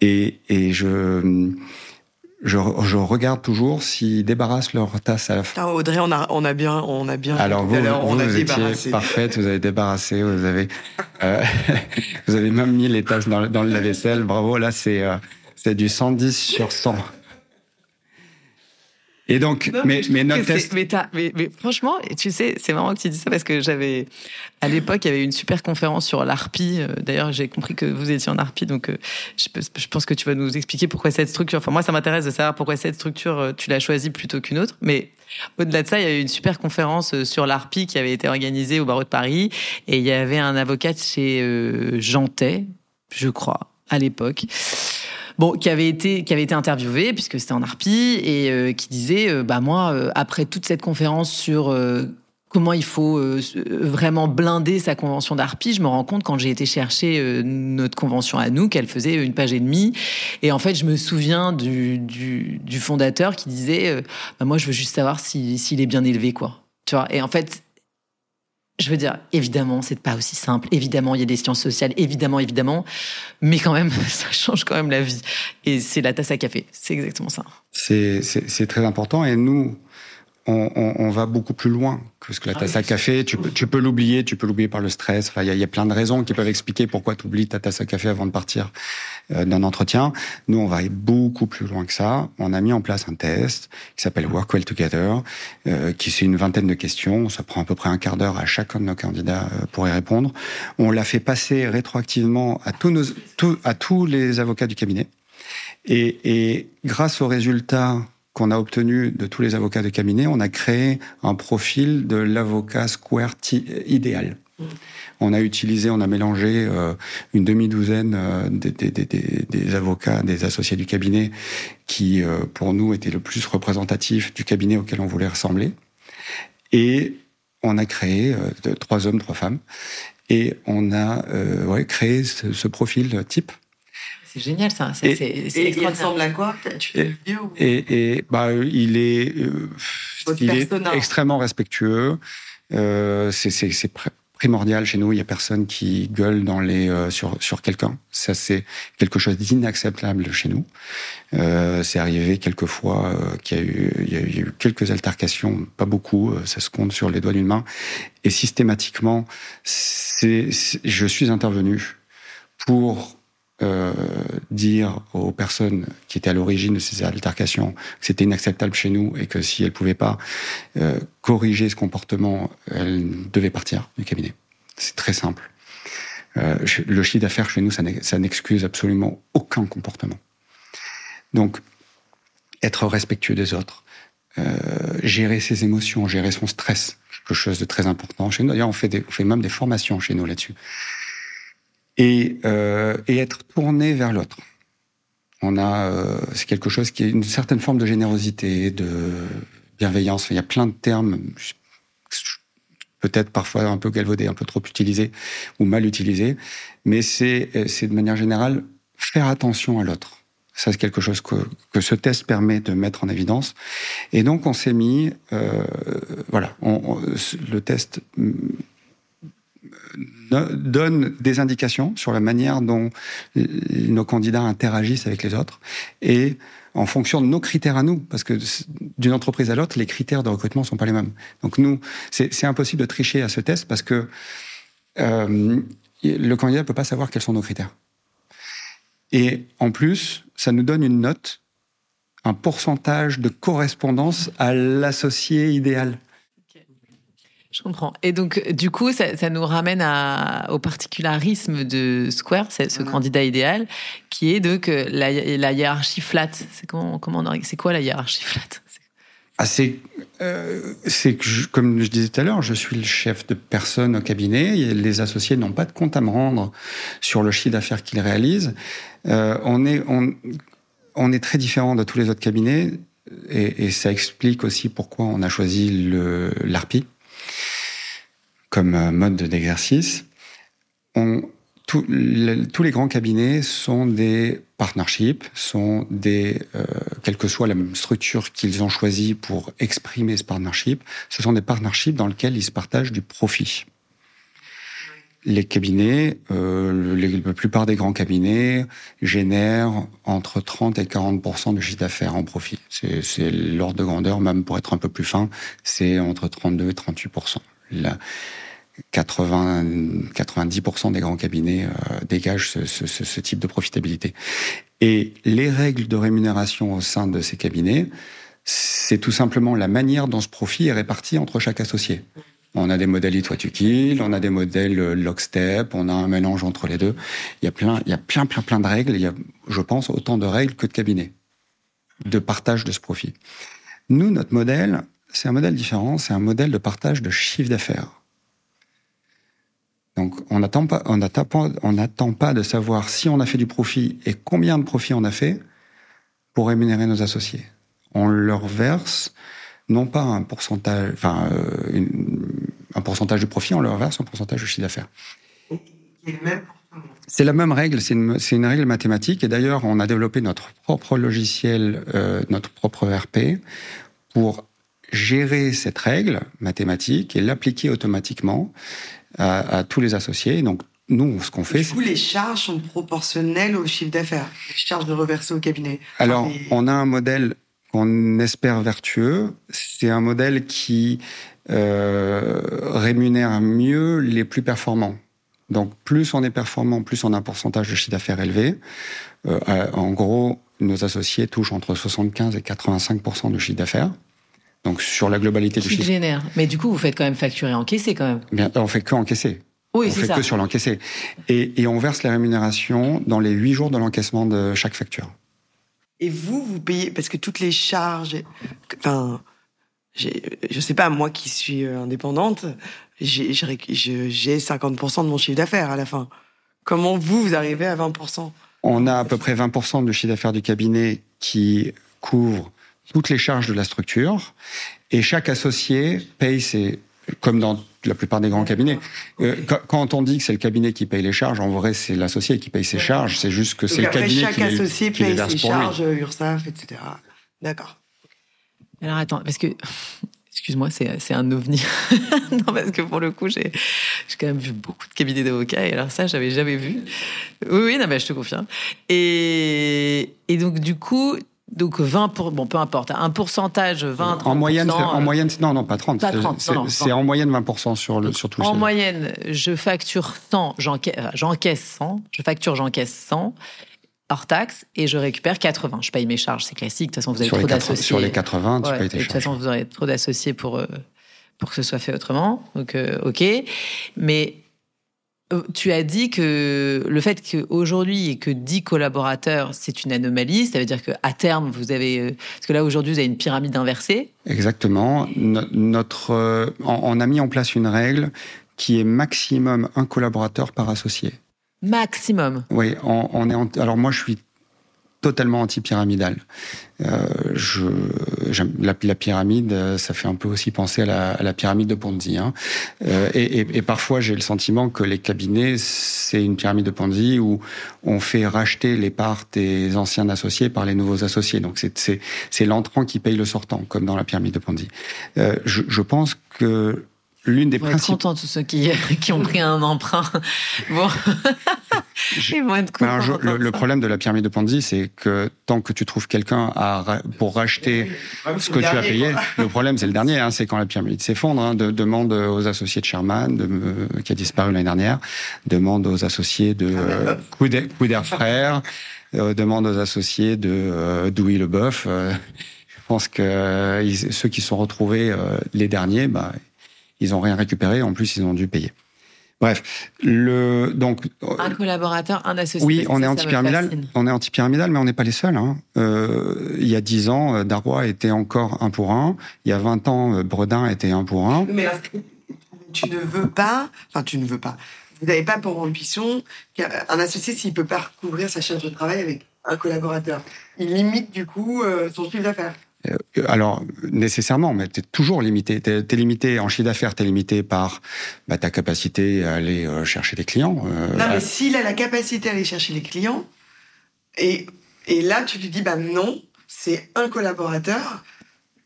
Et, et je je, je, regarde toujours s'ils débarrassent leur tasse à la fin. Ah, Audrey, on a, on a bien, on a bien. Alors vous, vous, on a vous étiez parfaite, vous avez débarrassé, vous avez, euh, vous avez même mis les tasses dans, dans le lave-vaisselle. Bravo, là c'est, euh, c'est du 110 sur 100. Et donc, mais, mais, notre test. Mais, mais, franchement, tu sais, c'est marrant que tu dis ça parce que j'avais, à l'époque, il y avait une super conférence sur l'ARPI. Euh, d'ailleurs, j'ai compris que vous étiez en ARPI, donc euh, je, je, pense que tu vas nous expliquer pourquoi cette structure. Enfin, moi, ça m'intéresse de savoir pourquoi cette structure, euh, tu l'as choisie plutôt qu'une autre. Mais au-delà de ça, il y a eu une super conférence sur l'ARPI qui avait été organisée au barreau de Paris. Et il y avait un avocat chez euh, Jantet, je crois, à l'époque bon, qui avait été qui avait été interviewé puisque c'était en Arpi et euh, qui disait euh, bah moi euh, après toute cette conférence sur comment il faut vraiment blinder sa convention d'Arpi, je me rends compte quand j'ai été chercher notre convention à nous qu'elle faisait une page et demie et en fait je me souviens du, du, fondateur qui disait bah moi je veux juste savoir s'il est bien élevé quoi. Tu vois? Et en fait je veux dire, évidemment, c'est pas aussi simple. Évidemment, il y a des sciences sociales. Évidemment, évidemment. Mais quand même, ça change quand même la vie. Et c'est la tasse à café. C'est exactement ça. C'est très important. Et nous, on, on, on, va beaucoup plus loin que ce que la ah tasse à café. Tu peux, tu peux l'oublier, tu peux l'oublier par le stress. Enfin, il y a, y a, plein de raisons qui peuvent expliquer pourquoi tu oublies ta tasse à café avant de partir euh, d'un entretien. Nous, on va aller beaucoup plus loin que ça. On a mis en place un test qui s'appelle Work Well Together, euh, qui c'est une vingtaine de questions. Ça prend à peu près un quart d'heure à chacun de nos candidats euh, pour y répondre. On l'a fait passer rétroactivement à tous nos, à tous les avocats du cabinet. Et, et grâce aux résultats qu'on a obtenu de tous les avocats de cabinet, on a créé un profil de l'avocat Square idéal. Mm. On a utilisé, on a mélangé euh, une demi-douzaine euh, des, avocats, des associés du cabinet qui, euh, pour nous, étaient le plus représentatifs du cabinet auquel on voulait ressembler. Et on a créé trois hommes, trois femmes. Et on a ouais, créé ce profil type c'est génial ça. C'est, et, et il ressemble à quoi tu et, ou... et, et bah, il est, euh, il est extrêmement respectueux. Euh, c'est, c'est, c'est primordial chez nous. Il y a personne qui gueule dans les euh, sur sur quelqu'un. Ça c'est quelque chose d'inacceptable chez nous. Euh, c'est arrivé quelques fois euh, qu'il y a eu il y a eu quelques altercations, pas beaucoup. Ça se compte sur les doigts d'une main. Et systématiquement, c'est, c'est je suis intervenu pour euh, dire aux personnes qui étaient à l'origine de ces altercations que c'était inacceptable chez nous et que si elles pouvaient pas euh, corriger ce comportement, elles devaient partir du cabinet. C'est très simple. Euh, le chiffre d'affaires chez nous, ça n'excuse absolument aucun comportement. Donc, être respectueux des autres, gérer ses émotions, gérer son stress, quelque chose de très important chez nous. D'ailleurs, on fait même des formations chez nous là-dessus et, euh, et être tourné vers l'autre. On a, euh, c'est quelque chose qui est une certaine forme de générosité, de bienveillance. Il y a plein de termes, peut-être parfois un peu galvaudés, un peu trop utilisés ou mal utilisés, mais c'est, c'est de manière générale faire attention à l'autre. Ça, c'est quelque chose que, que, ce test permet de mettre en évidence. Et donc, on s'est mis, euh, voilà, on, le test donne des indications sur la manière dont nos candidats interagissent avec les autres et en fonction de nos critères à nous, parce que d'une entreprise à l'autre, les critères de recrutement sont pas les mêmes. Donc nous, c'est impossible de tricher à ce test parce que euh, le candidat ne peut pas savoir quels sont nos critères. Et en plus, ça nous donne une note, un pourcentage de correspondance à l'associé idéal. Je comprends. Et donc, du coup, ça, ça nous ramène à, au particularisme de Square, ce candidat idéal, qui est donc la, la hiérarchie flat. C'est comment, comment c'est quoi la hiérarchie flat ah, c'est, euh, que, je, comme je disais tout à l'heure, je suis le chef de personne au cabinet. Et les associés n'ont pas de compte à me rendre sur le chiffre d'affaires qu'ils réalisent. Euh, on est, on, on est très différent de tous les autres cabinets, et, et ça explique aussi pourquoi on a choisi l'ARPI comme euh, mode d'exercice. tous les grands cabinets sont des partnerships, sont des, euh, quelle que soit la structure qu'ils ont choisie pour exprimer ce partnership, ce sont des partnerships dans lesquels ils se partagent du profit. Les cabinets, euh, la plupart des grands cabinets génèrent entre 30 et 40% de chiffre d'affaires en profit. C'est l'ordre de grandeur, même pour être un peu plus fin, c'est entre 32 et 38 la, 80, 90% des grands cabinets euh, dégagent ce, ce, ce, type de profitabilité. Et les règles de rémunération au sein de ces cabinets C'est tout simplement la manière dont ce profit est réparti entre chaque associé. On a des modèles It What You Kill, on a des modèles euh, Lockstep, on a un mélange entre les deux. Il y a plein, il y a plein, plein, plein de règles. Il y a, je pense, autant de règles que de cabinets de partage de ce profit. Nous, notre modèle, c'est un modèle différent. C'est un modèle de partage de chiffre d'affaires. Donc, on n'attend pas, on n'attend pas de savoir si on a fait du profit et combien de profit on a fait pour rémunérer nos associés. On leur verse non pas un pourcentage, enfin, euh, un pourcentage de profit, on leur verse un pourcentage de chiffre d'affaires. C'est la même règle, c'est une, une, règle mathématique. Et d'ailleurs, on a développé notre propre logiciel, euh, notre propre RP, pour gérer cette règle mathématique et l'appliquer automatiquement à, à, tous les associés. Donc, nous, ce qu'on fait... Du coup, les charges sont proportionnelles au chiffre d'affaires, les charges de reverser au cabinet. Alors, on a un modèle qu'on espère vertueux. C'est un modèle qui euh, rémunère mieux les plus performants. Donc, plus on est performant, plus on a un pourcentage de chiffre d'affaires élevé. Euh, en gros, nos associés touchent entre 75 et 85% de chiffre d'affaires. Donc, sur la globalité Qui du chiffre. génère. Mais du coup, vous faites quand même facturer encaisser quand même. Bien, on fait que encaisser. Oui, on fait ça. que sur l'encaissé. Et, et on verse la rémunération dans les huit jours de l'encaissement de chaque facture. Et vous, vous payez parce que toutes les charges, enfin, je sais pas, moi qui suis euh, indépendante, j'ai 50% de mon chiffre d'affaires à la fin. Comment vous, vous arrivez à 20% On a à peu près 20% du chiffre d'affaires du cabinet qui couvre toutes les charges de la structure et chaque associé paye ses, comme dans la plupart des grands cabinets. Euh, quand on dit que c'est le cabinet qui paye les charges, en vrai, c'est l'associé qui paye ses charges. C'est juste que c'est le cabinet chaque qui associé qui paye ses charges, URSAF, etc. D'accord. Alors attends, parce que excuse-moi, c'est un ovni. non, parce que pour le coup, j'ai quand même vu beaucoup de cabinets d'avocats et alors ça, j'avais jamais vu. Oui, oui, non, mais je te confirme. Et et donc du coup. Donc 20 pour bon peu importe un pourcentage 20 En moyenne, en euh, moyenne, non non pas 30. Pas c'est- 30, en moyenne 20% sur le sur tout le En moyenne, je facture 100, j'encaisse enfin, j'encaisse 100, je facture, j'encaisse 100 hors taxe et je récupère 80. Je paye mes charges, c'est classique. De toute façon, vous avez sur, trop les 80, d'associés. sur les 80, tu Ouais, payes tes de toute façon, vous aurez trop d'associés pour, euh, pour que ce soit fait autrement. Donc, euh, OK. Mais euh, tu as dit que le fait qu'aujourd'hui, il n'y ait que 10 collaborateurs, c'est une anomalie. Ça veut dire qu'à terme, vous avez. Parce que là, aujourd'hui, vous avez une pyramide inversée. Exactement. No- notre, on a mis en place une règle qui est maximum un collaborateur par associé. Maximum. Oui, on, est. alors moi, je suis totalement anti-pyramidal. Euh, la, la pyramide, euh, ça fait un peu aussi penser à la, pyramide de Ponzi. Hein. Euh, et, parfois, j'ai le sentiment que les cabinets, c'est une pyramide de Ponzi où on fait racheter les parts des anciens associés par les nouveaux associés. Donc c'est, l'entrant qui paye le sortant, comme dans la pyramide de Ponzi. Je pense que l'une des principales contents, tous ceux qui, qui ont pris un emprunt. Bon. Ils vont être contents. Alors, je- le, problème de la pyramide de Ponzi, c'est que tant que tu trouves quelqu'un à pour racheter ce que tu as payé, le problème c'est le dernier, hein, c'est quand la pyramide s'effondre. Hein, de, demande aux associés de Sherman, de, euh, qui a disparu l'année dernière, demande aux associés de euh, Couder Couder Frères, euh, demande aux associés de euh, Douy Leboeuf. Euh, je pense que euh, ils- ceux qui sont retrouvés euh, les derniers, bah, ils ont rien récupéré. En plus, ils ont dû payer. Bref, le donc Un collaborateur, un associé. oui, on est anti-pyramidal. On est anti-pyramidal, mais on n'est pas les seuls. Hein. Euh, il y a 10 ans, euh, Darrois était encore un pour un. Il y a 20 ans, euh, Bredin était un pour un. Mais tu ne veux pas, enfin, tu ne veux pas. Vous n'avez pas pour ambition qu'un associé, s'il peut pas recouvrir sa charge de travail avec un collaborateur, il limite du coup euh, son chiffre d'affaires. Euh, Alors, nécessairement, mais tu es toujours limité. Tu es, limité en chiffre d'affaires, tu es limité par bah, ta capacité à aller euh, chercher des clients. euh, Non, à- mais s'il a la capacité à aller chercher les clients, et, et là, tu lui dis, bah non, c'est un collaborateur,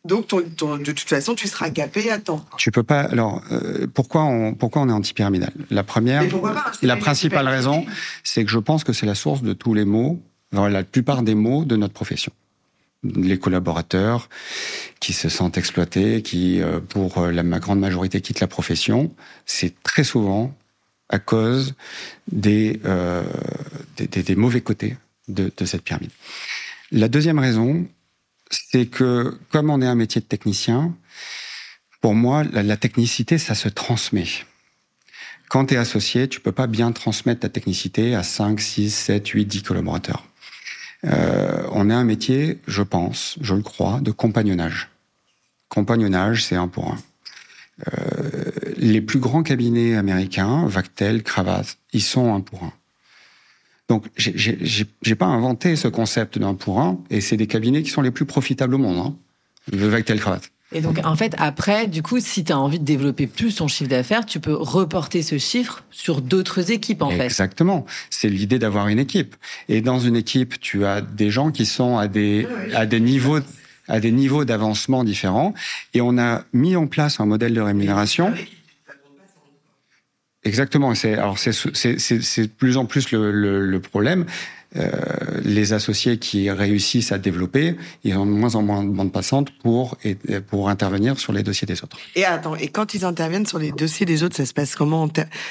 donc ton, ton- de toute façon, tu seras capé à temps. Tu peux pas. Alors, euh, pourquoi on pourquoi on est anti-pyramidal? La première, Mais pourquoi pas la principale raison, c'est que je pense que c'est la source de tous les mots, enfin, la plupart des mots de notre profession. Les collaborateurs qui se sentent exploités, qui, euh, pour euh, la grande majorité, quittent la profession, c'est très souvent à cause des, euh, mauvais côtés de, de cette pyramide. La deuxième raison, c'est que comme on est un métier de technicien, pour moi, la, technicité, ça se transmet. Quand tu es associé, tu peux pas bien transmettre ta technicité à 5, 6, 7, 8, 10 collaborateurs. Euh, on est un métier, je pense, je le crois, de compagnonnage. Compagnonnage, c'est un pour un. Euh, les plus grands cabinets américains, Vactel, Cravath, ils sont un pour un. Donc, j'ai pas inventé ce concept d'un pour un, et c'est des cabinets qui sont les plus profitables au monde. Hein. Vactel, Cravath. Et donc, en fait, après, du coup, si tu as envie de développer plus ton chiffre d'affaires, tu peux reporter ce chiffre sur d'autres équipes, en fait. Exactement. C'est l'idée d'avoir une équipe. Et dans une équipe, tu as des gens qui sont à des, à des niveaux à des niveaux d'avancement différents. Et on a mis en place un modèle de rémunération. Exactement. C'est alors c'est c'est plus en plus le, le, le problème. Euh, les associés qui réussissent à développer, ils ont de moins en moins de bande passante pour pour intervenir sur les dossiers des autres. Et attends, et quand ils interviennent sur les dossiers des autres, ça se passe comment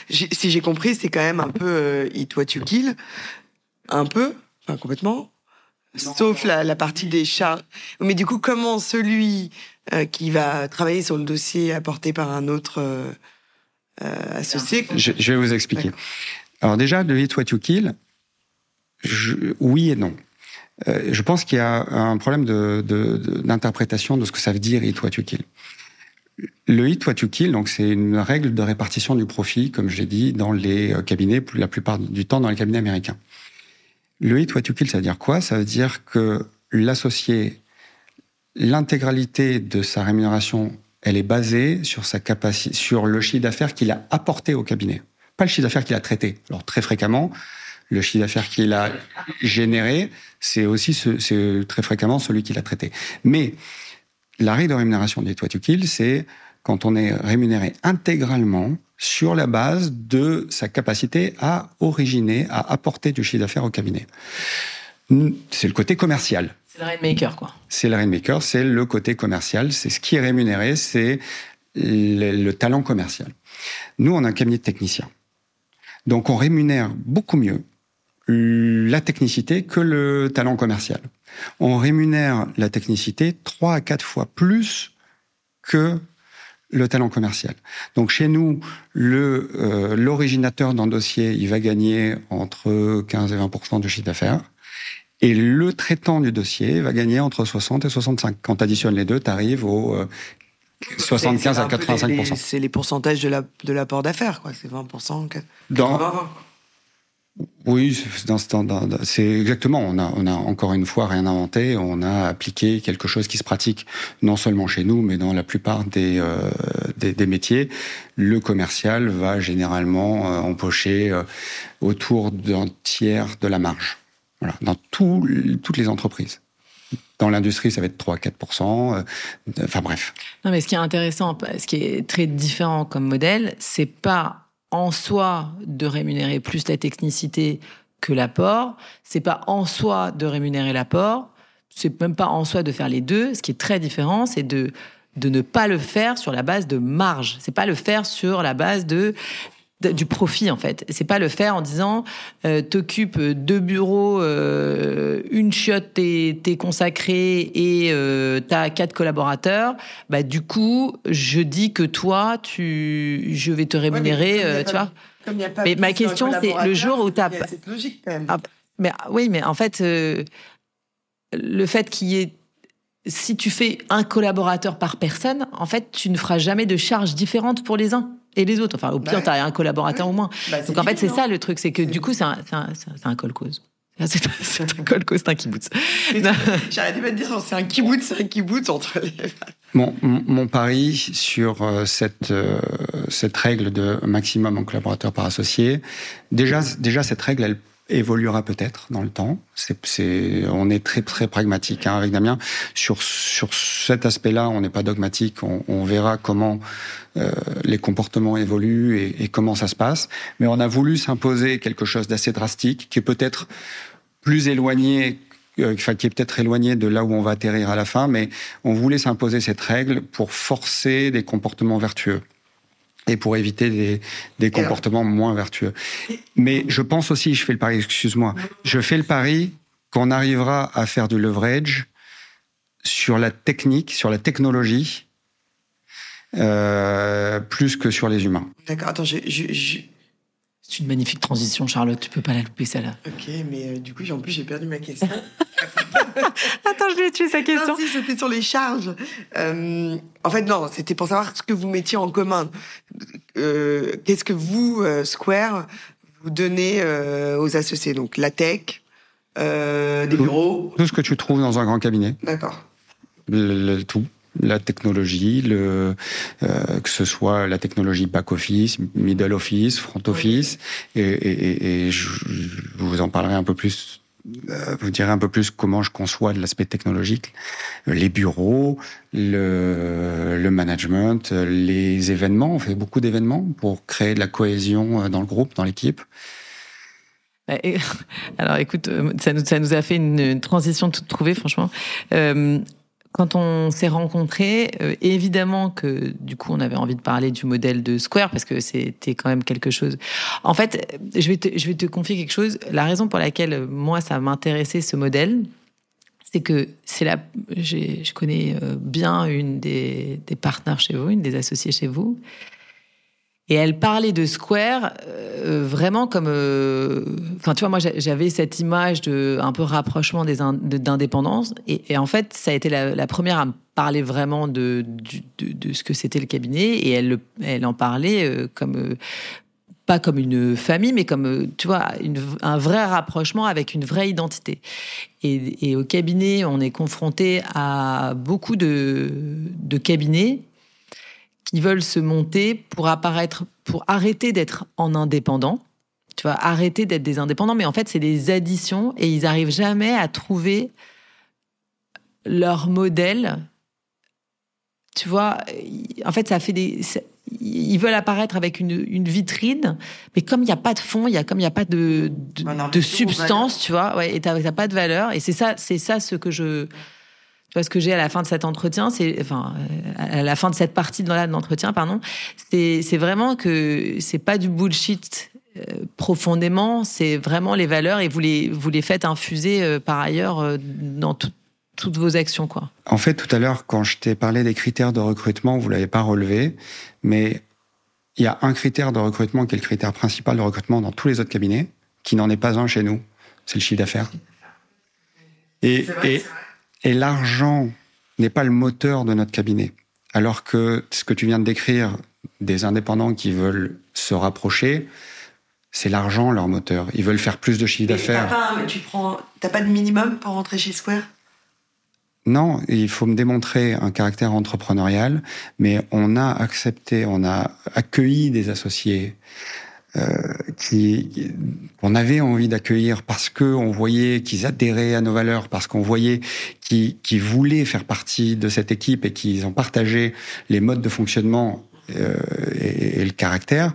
Si j'ai compris, c'est quand même un peu euh, it what you kill, un peu, enfin complètement. Sauf la, la, partie des chats. Mais du coup, comment celui euh, qui va travailler sur le dossier apporté par un autre euh, associé je, je, vais vous expliquer. Alors déjà, le hit what you kill, oui et non. Euh, je pense qu'il y a un problème d'interprétation de, ce que ça veut dire hit what you kill. Le hit what you kill, donc c'est une règle de répartition du profit, comme je l'ai dit, dans les cabinets, la plupart du temps dans les cabinets américains. Le hit what you kill, ça veut dire quoi? Ça veut dire que l'associé, l'intégralité de sa rémunération, elle est basée sur sa capacité, sur le chiffre d'affaires qu'il a apporté au cabinet, pas le chiffre d'affaires qu'il a traité. Alors très fréquemment, le chiffre d'affaires qu'il a généré, c'est aussi très fréquemment celui qu'il a traité. Mais la règle de rémunération des what you kill, c'est quand on est rémunéré intégralement sur la base de sa capacité à originer, à apporter du chiffre d'affaires au cabinet. C'est le côté commercial. C'est le rainmaker, quoi. C'est le rainmaker, c'est le côté commercial, c'est ce qui est rémunéré, c'est le, le, talent commercial. Nous, on a un cabinet de techniciens. Donc, on rémunère beaucoup mieux la technicité que le talent commercial. On rémunère la technicité trois à quatre fois plus que le talent commercial. Donc chez nous, le euh, l'originateur d'un dossier, il va gagner entre 15 et 20 de chiffre d'affaires. Et le traitant du dossier va gagner entre 60 et 65. Quand tu additionnes les deux, tu arrives au 75 euh, à 85 C'est les pourcentages de l'apport la, d'affaires, quoi. C'est 20 Dans, oui, c'est exactement. On a, encore une fois rien inventé. On a appliqué quelque chose qui se pratique non seulement chez nous, mais dans la plupart des, euh, métiers. Le commercial va généralement euh, empocher euh, autour d'un tiers de la marge. Voilà, dans tout, toutes les entreprises. Dans l'industrie, ça va être 3-4%. enfin bref. Non, mais ce qui est intéressant, ce qui est très différent comme modèle, c'est pas en soi de rémunérer plus la technicité que l'apport. C'est pas en soi de rémunérer l'apport. C'est même pas en soi de faire les deux. Ce qui est très différent, c'est de de ne pas le faire sur la base de marge. C'est pas le faire sur la base de du profit en fait. C'est pas le faire en disant euh, t'occupes deux bureaux, euh, une chiotte t'es consacré et euh, t'as quatre collaborateurs. Bah du coup, je dis que toi, tu, je vais te rémunérer, euh, tu vois. mais ma question c'est le jour où t'as. C'est logique quand même. Ah, mais oui, mais en fait, le fait qu'il y ait si tu fais un collaborateur par personne, en fait, tu ne feras jamais de charges différentes pour les uns et les autres. Enfin, au pire, tu as un collaborateur au moins. Bah, Donc en fait, c'est ça le truc, c'est que du coup, c'est un, un, un call cause. C'est un call cause, c'est un kibbutz. J'arrêtais pas de dire, c'est un kibbutz, c'est un kibbutz entre les. Mon, mon pari sur euh, cette, euh, cette règle de maximum en collaborateur par associé, déjà, déjà cette règle, elle évoluera peut-être dans le temps. C'est, on est très très pragmatique hein, avec Damien sur sur cet aspect-là. On n'est pas dogmatique. On, on verra comment euh, les comportements évoluent et, et, comment ça se passe. Mais on a voulu s'imposer quelque chose d'assez drastique, qui est peut-être plus éloigné euh, enfin, qui est peut-être éloigné de là où on va atterrir à la fin, mais on voulait s'imposer cette règle pour forcer des comportements vertueux et pour éviter des, des comportements moins vertueux. Mais je pense aussi, je fais le pari, excuse-moi, je fais le pari qu'on arrivera à faire du leverage sur la technique, sur la technologie, euh, plus que sur les humains. D'accord, attends, je, je, je- C'est une magnifique transition, Charlotte. Tu peux pas la louper, celle-là. Ok, mais euh, du coup, j'ai- en plus, j'ai perdu ma question. Attends, je vais tuer sa Non, si, c'était sur les charges. Euh, en fait, non, c'était pour savoir ce que vous mettiez en commun. Euh, Qu'est-ce que vous, euh, Square, vous donnez euh, aux associés? Donc, la tech, euh, des Tout. bureaux. Tout ce que tu trouves dans un grand cabinet, D'accord. le, le tout, la technologie, le, euh, que ce soit la technologie back office, middle office, front office, et, et, et- et je, je vous en parlerai un peu plus. euh, vous direz un peu plus comment je conçois de l'aspect technologique, les bureaux, le, le management, les événements. On fait beaucoup d'événements pour créer de la cohésion euh, dans le groupe, dans l'équipe. Bah, Alors écoute, ça nous, ça nous a fait une, une transition toute trouvée, franchement. Euh, quand on s'est rencontrés, euh, évidemment que du coup on avait envie de parler du modèle de Square parce que c'était quand même quelque chose. En fait, je vais te, je vais te confier quelque chose. La raison pour laquelle moi ça m'intéressait ce modèle, c'est que c'est la, je connais euh, bien une des, des partenaires chez vous, une des associées chez vous. Et elle parlait de Square euh, vraiment comme, euh, enfin tu vois, moi j'a- j'avais cette image de un peu rapprochement des in- de- d'indépendance, et, en fait ça a été la, première à me parler vraiment de de, ce que c'était le cabinet, et elle le- elle en parlait euh, comme pas comme une famille, mais comme tu vois un vrai rapprochement avec une vraie identité. Et, et au cabinet, on est confronté à beaucoup de, de cabinets qui veulent se monter pour apparaître, pour arrêter d'être en indépendant. Tu vois, arrêter d'être des indépendants, mais en fait, c'est des additions et ils arrivent jamais à trouver leur modèle. Tu vois, en fait, ça fait des. Ils veulent apparaître avec une, une vitrine, mais comme il n'y a pas de fond, il y a comme il n'y a pas de, de, non, substance, tu vois, ouais, et t'as t'as pas de valeur. Et c'est ça, c'est ça ce que je, tu vois, ce que j'ai à la fin de cet entretien, c'est, enfin, euh, à la fin de cette partie de l'entretien, pardon, c'est, c'est vraiment que c'est pas du bullshit euh, profondément, c'est vraiment les valeurs et vous les, vous les faites infuser euh, par ailleurs euh, dans tout- toutes vos actions, quoi. En fait, tout à l'heure, quand je t'ai parlé des critères de recrutement, vous l'avez pas relevé, mais il y a un critère de recrutement qui est le critère principal de recrutement dans tous les autres cabinets, qui n'en est pas un chez nous, c'est le chiffre d'affaires. Et, et, et l'argent n'est pas le moteur de notre cabinet. Alors que ce que tu viens de décrire des indépendants qui veulent se rapprocher, c'est l'argent leur moteur. Ils veulent faire plus de chiffre d'affaires. pas, tu prends, t'as pas de minimum pour rentrer chez Square? Non, il faut me démontrer un caractère entrepreneurial, mais on a accepté, on a accueilli des associés qui qu'on avait envie d'accueillir parce que on voyait qu'ils adhéraient à nos valeurs, parce qu'on voyait qu'ils voulaient faire partie de cette équipe et qu'ils ont partagé les modes de fonctionnement euh, et, et le caractère,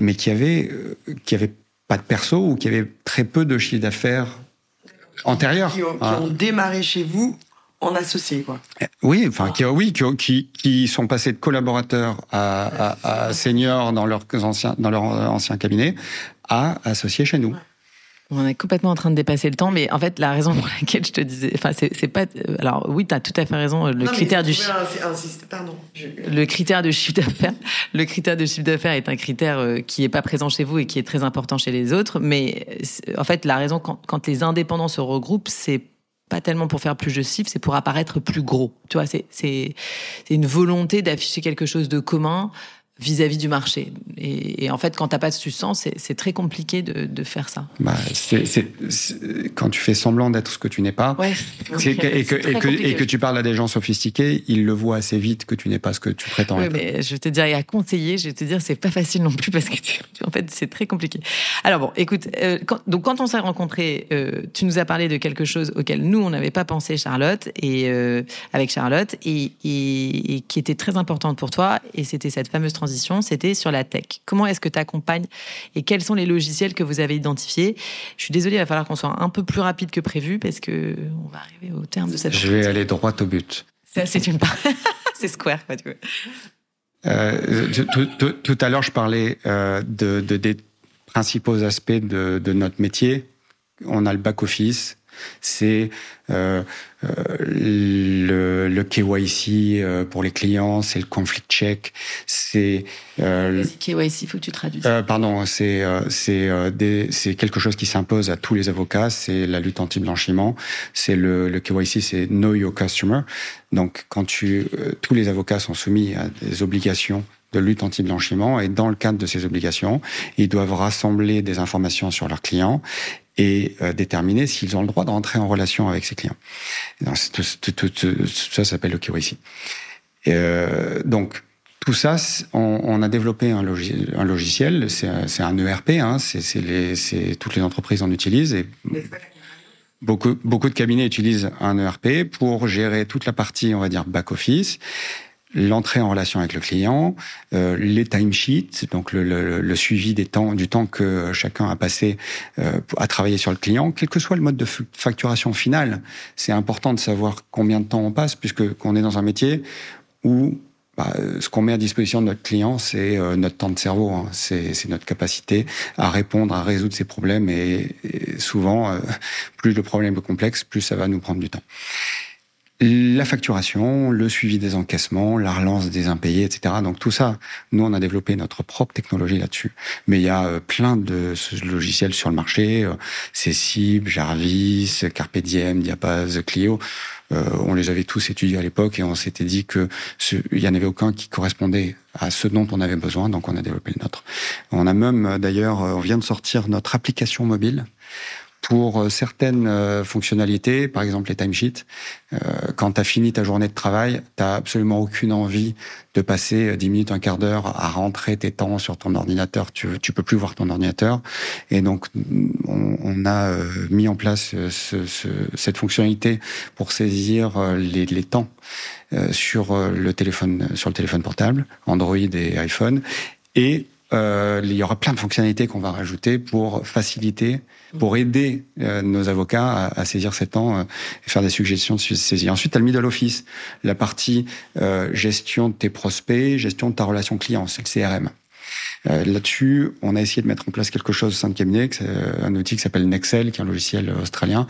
mais qui avaient euh, qui avaient pas de perso ou qui avaient très peu de chiffre d'affaires antérieur. qui ont, qui Ah. ont démarré chez vous en associé, quoi. Oui, enfin, qui, oui, qui, qui, qui sont passés de collaborateurs à, à, à seniors dans leurs anciens, dans leur ancien cabinet à associés chez nous. On est complètement en train de dépasser le temps, mais en fait, la raison pour laquelle je te disais, enfin, c'est c'est pas. euh, Alors, oui, tu as tout à fait raison. Le Non, critère du je chi- pouvais insister, pardon. Je- le critère de chiffre d'affaires, le critère de chiffre d'affaires est un critère euh, qui est pas présent chez vous et qui est très important chez les autres. Mais euh, en fait, la raison quand, quand les indépendants se regroupent, c'est pas tellement pour faire plus de chiffres, c'est pour apparaître plus gros. Tu vois, c'est une volonté d'afficher quelque chose de commun vis-à-vis du marché. Et, et en fait, quand t'as pas de substance, c'est très compliqué de, de faire ça. Bah, quand tu fais semblant d'être ce que tu n'es pas, Ouais. et, que, C'est très et, que, compliqué. et que tu parles à des gens sophistiqués, ils le voient assez vite que tu n'es pas ce que tu prétends Oui, être. mais je vais te dire, et à conseiller, je vais te dire, c'est pas facile non plus parce que tu- tu- en fait, c'est très compliqué. Alors bon, écoute, euh, quand, donc quand on s'est rencontrés, euh, tu nous as parlé de quelque chose auquel nous on n'avait pas pensé, Charlotte, et euh, avec Charlotte, et qui était très importante pour toi, et c'était cette fameuse transition, c'était sur la tech. Comment est-ce que tu accompagnes et quels sont les logiciels que vous avez identifiés? Je suis désolée, il va falloir qu'on soit un peu plus rapide que prévu parce que on va arriver au terme de cette. Je vais aller droit au but. Ça, c'est une part. c'est square, quoi, tu. Euh, tout, tout- tout à l'heure, je parlais euh, de, de- des principaux aspects de, de notre métier. On a le back-office, C'est euh, euh, le, le, KYC euh, pour les clients, c'est le conflict check, c'est euh, KYC, faut que tu traduises. Pardon, c'est c'est c'est quelque chose qui s'impose à tous les avocats, c'est la lutte anti-blanchiment, c'est le, le KYC, c'est Know Your Customer. Donc quand tu tous les avocats sont soumis à des obligations de lutte anti-blanchiment et dans le cadre de ces obligations, ils doivent rassembler des informations sur leurs clients et euh, déterminer s'ils ont le droit d'entrer en relation avec ces clients. tout, ça s'appelle le KYC. Euh, donc, tout ça, on, a développé un, logiciel, c'est un ERP, hein, c'est toutes les entreprises en utilisent. Et beaucoup, beaucoup de cabinets utilisent un ERP pour gérer toute la partie, on va dire, back-office l'entrée en relation avec le client, euh, les timesheets, donc le, le, le, suivi des temps, du temps que chacun a passé euh, à travailler sur le client, quel que soit le mode de facturation finale. C'est important de savoir combien de temps on passe, puisque qu'on est dans un métier où bah, ce qu'on met à disposition de notre client, c'est euh, notre temps de cerveau, hein. c'est notre capacité à répondre, à résoudre ses problèmes. Et, et souvent, euh, plus le problème est complexe, plus ça va nous prendre du temps la facturation, le suivi des encaissements, la relance des impayés, etc. Donc tout ça, nous on a développé notre propre technologie là-dessus. Mais il y a euh, plein de logiciels sur le marché, euh, Cessib, Jarvis, Carpe Diem, Diapaz, Clio. Euh, on les avait tous étudiés à l'époque et on s'était dit que il y en avait aucun qui correspondait à ce dont on avait besoin, donc on a développé le nôtre. On a même d'ailleurs, on vient de sortir notre application mobile pour euh, certaines euh, fonctionnalités, par exemple les timesheets, euh, quand tu as fini ta journée de travail, tu absolument aucune envie de passer 10 minutes, un quart d'heure à rentrer tes temps sur ton ordinateur. Tu, tu peux plus voir ton ordinateur. Et donc, on, on a mis en place ce, ce, cette fonctionnalité pour saisir les, les temps sur le téléphone, sur le téléphone portable, Android et iPhone. Et euh, il y aura plein de fonctionnalités qu'on va rajouter pour faciliter, pour aider euh, nos avocats à, à, saisir ces temps euh, et faire des suggestions de saisie. Ensuite, tu as le middle office, la partie gestion de tes prospects, gestion de ta relation client, c'est le CRM. Euh, là-dessus, on a essayé de mettre en place quelque chose au sein de cabinet, un outil qui s'appelle Nexel, qui est un logiciel australien.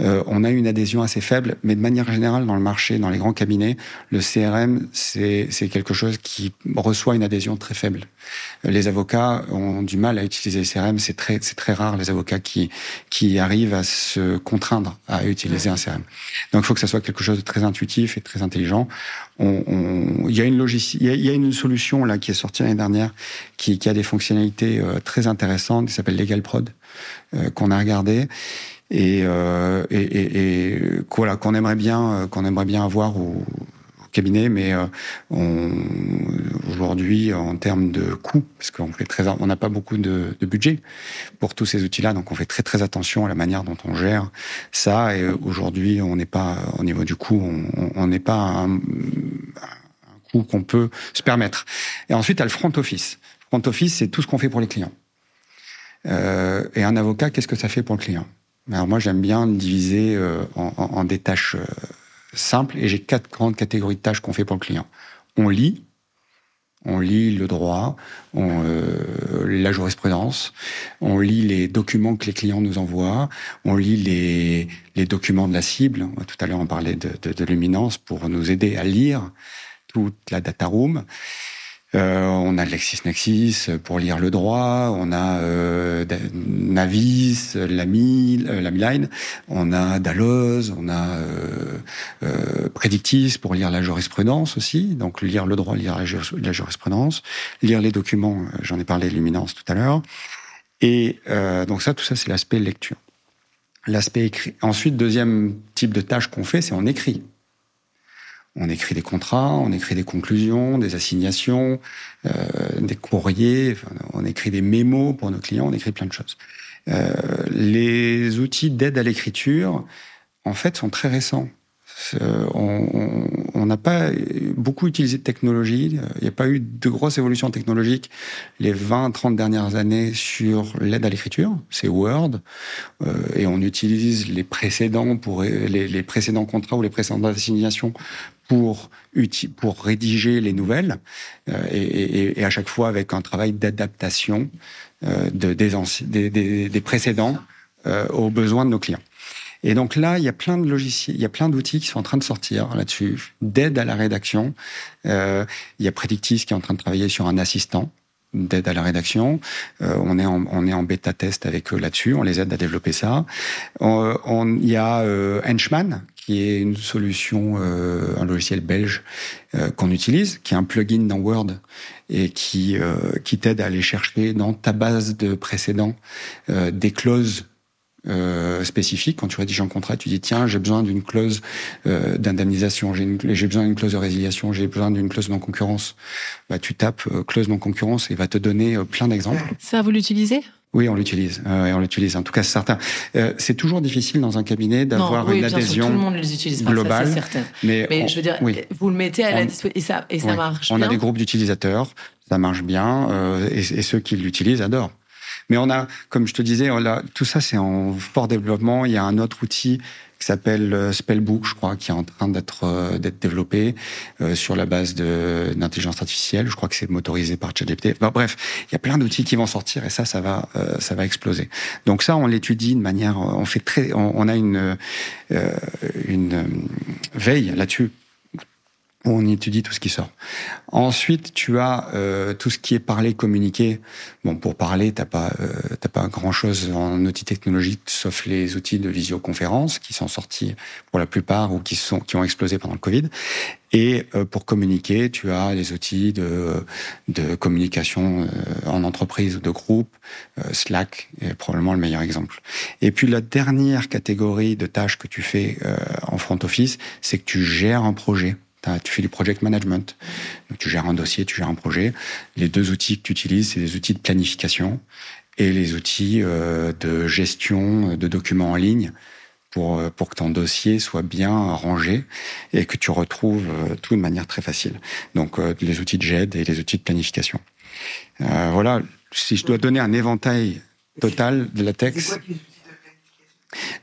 Euh, on a une adhésion assez faible, mais de manière générale, dans le marché, dans les grands cabinets, le CRM, c'est quelque chose qui reçoit une adhésion très faible. Euh, les avocats ont du mal à utiliser le CRM. C'est très, très rare les avocats qui qui arrivent à se contraindre à utiliser un CRM. Donc, il faut que ça soit quelque chose de très intuitif et très intelligent. On, on, il y a une il y a, une solution là qui est sortie l'année dernière qui, qui, a des fonctionnalités euh, très intéressantes, qui s'appelle LegalProd, euh, qu'on a regardé et, euh, et, et, et voilà qu'on aimerait bien qu'on aimerait bien avoir au, cabinet, mais on, aujourd'hui en termes de coûts, parce qu'on fait très, on n'a pas beaucoup de, de, budget pour tous ces outils-là, donc on fait très très attention à la manière dont on gère ça. Et aujourd'hui, on n'est pas au niveau du coût, on n'est pas un, un coût qu'on peut se permettre. Et ensuite, à le front office. Front office, c'est tout ce qu'on fait pour les clients. Euh, et un avocat, qu'est-ce que ça fait pour le client? Alors moi, j'aime bien diviser euh, en, en, des tâches euh, simples, et j'ai quatre grandes catégories de tâches qu'on fait pour le client. On lit, on lit le droit, on, euh, la jurisprudence, on lit les documents que les clients nous envoient, on lit les, les documents de la cible. Tout à l'heure, on parlait de, de, de pour nous aider à lire toute la data room. Euh, on a LexisNexis pour lire le droit, on a euh, Navis, Lamy, euh, Lamiline, on a Dalloz, on a euh, euh, Predictis pour lire la jurisprudence aussi, donc lire le droit, lire la, jurisprudence, lire les documents, j'en ai parlé de l'imminence tout à l'heure. Et donc ça, tout ça, c'est l'aspect lecture. L'aspect écrit. Ensuite, deuxième type de tâche qu'on fait, c'est on écrit. On écrit des contrats, on écrit des conclusions, des assignations, euh, des courriers, on écrit des mémos pour nos clients, on écrit plein de choses. Euh, les outils d'aide à l'écriture, en fait, sont très récents. On n'a pas beaucoup utilisé de technologie. Il n'y a pas eu de grosses évolutions technologiques les 20-30 dernières années sur l'aide à l'écriture. C'est Word. Euh, et on utilise les précédents pour les, les, précédents contrats ou les précédentes assignations pour pour rédiger les nouvelles euh, et, et, et, à chaque fois avec un travail d'adaptation euh, de, des, des, des, précédents euh, aux besoins de nos clients. Et donc là, il y a plein de logiciels, il y a plein d'outils qui sont en train de sortir là-dessus, d'aide à la rédaction. Euh, il y a Predictis qui est en train de travailler sur un assistant d'aide à la rédaction. Euh, on est en, on est en bêta test avec eux là-dessus. On les aide à développer ça. Il y a euh, Henchman qui est une solution, euh, un logiciel belge euh, qu'on utilise, qui est un plugin dans Word et qui euh, qui t'aide à aller chercher dans ta base de précédents des clauses euh, spécifique. Quand tu rédiges un contrat, tu dis tiens, j'ai besoin d'une clause euh, d'indemnisation, j'ai besoin d'une clause de résiliation, j'ai besoin d'une clause non concurrence. Bah, tu tapes euh, clause non concurrence et va te donner euh, plein d'exemples. Ça, vous l'utilisez? Oui, on l'utilise. Euh, on l'utilise. En tout cas, certains. Euh, c'est toujours difficile dans un cabinet d'avoir oui, une adhésion sûr, tout le monde les utilise pas, globale. Ça, certain. Mais, mais on, je veux dire, oui. vous le mettez à la disposition et ça, et ça oui. marche on bien. a des groupes d'utilisateurs, ça marche bien, euh, et, et, ceux qui l'utilisent adorent. Mais on a, comme je te disais, on a, tout ça c'est en fort développement. Il y a un autre outil qui s'appelle Spellbook, je crois, qui est en train d'être euh, d'être développé euh, sur la base d'intelligence artificielle. Je crois que c'est motorisé par ChatGPT. Bref, il y a plein d'outils qui vont sortir et ça, ça va euh, ça va exploser. Donc ça, on l'étudie de manière, on fait très, on, on a une euh, une veille là-dessus on étudie tout ce qui sort. Ensuite, tu as euh, tout ce qui est parler, communiquer. Bon, pour parler, t'as pas, euh, t'as pas grand chose en outils technologiques, sauf les outils de visioconférence qui sont sortis pour la plupart ou qui sont, qui ont explosé pendant le Covid. Et euh, pour communiquer, tu as les outils de, de communication euh, en entreprise ou de groupe. Euh, Slack est probablement le meilleur exemple. Et puis la dernière catégorie de tâches que tu fais euh, en front office, c'est que tu gères un projet tu fais du project management. Donc, tu gères un dossier, tu gères un projet. Les deux outils que tu utilises, c'est des outils de planification et les outils euh, de gestion de documents en ligne pour, pour que ton dossier soit bien rangé et que tu retrouves euh, tout de manière très facile. Donc, euh, les outils de GED et les outils de planification. Euh, voilà, si je dois donner un éventail total de la texte.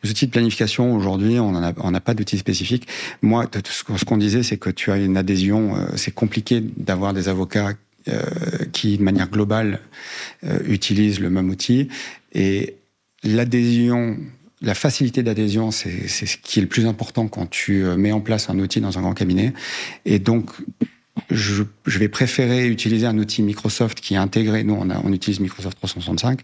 Les outils de planification, aujourd'hui, on n'a pas d'outils spécifiques. Moi, ce qu'on disait, c'est que tu as une adhésion, euh, c'est compliqué d'avoir des avocats euh, qui, de manière globale, euh, utilisent le même outil. Et l'adhésion, la facilité d'adhésion, c'est ce qui est le plus important quand tu mets en place un outil dans un grand cabinet. Et donc, je, vais préférer utiliser un outil Microsoft qui est intégré. Nous, on utilise Microsoft 365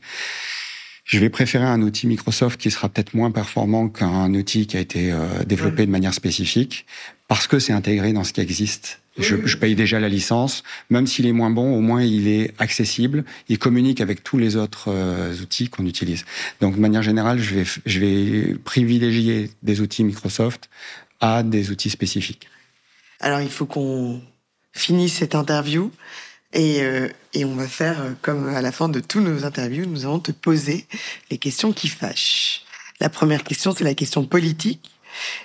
je vais préférer un outil Microsoft qui sera peut-être moins performant qu'un outil qui a été euh, développé de manière spécifique, parce que c'est intégré dans ce qui existe. Je, je, paye déjà la licence, même s'il est moins bon, au moins il est accessible, il communique avec tous les autres euh, outils qu'on utilise. Donc de manière générale, je vais, je vais privilégier des outils Microsoft à des outils spécifiques. Alors il faut qu'on finisse cette interview. Et, euh, et, on va faire comme à la fin de tous nos interviews, nous allons te poser les questions qui fâchent. La première question, c'est la question politique.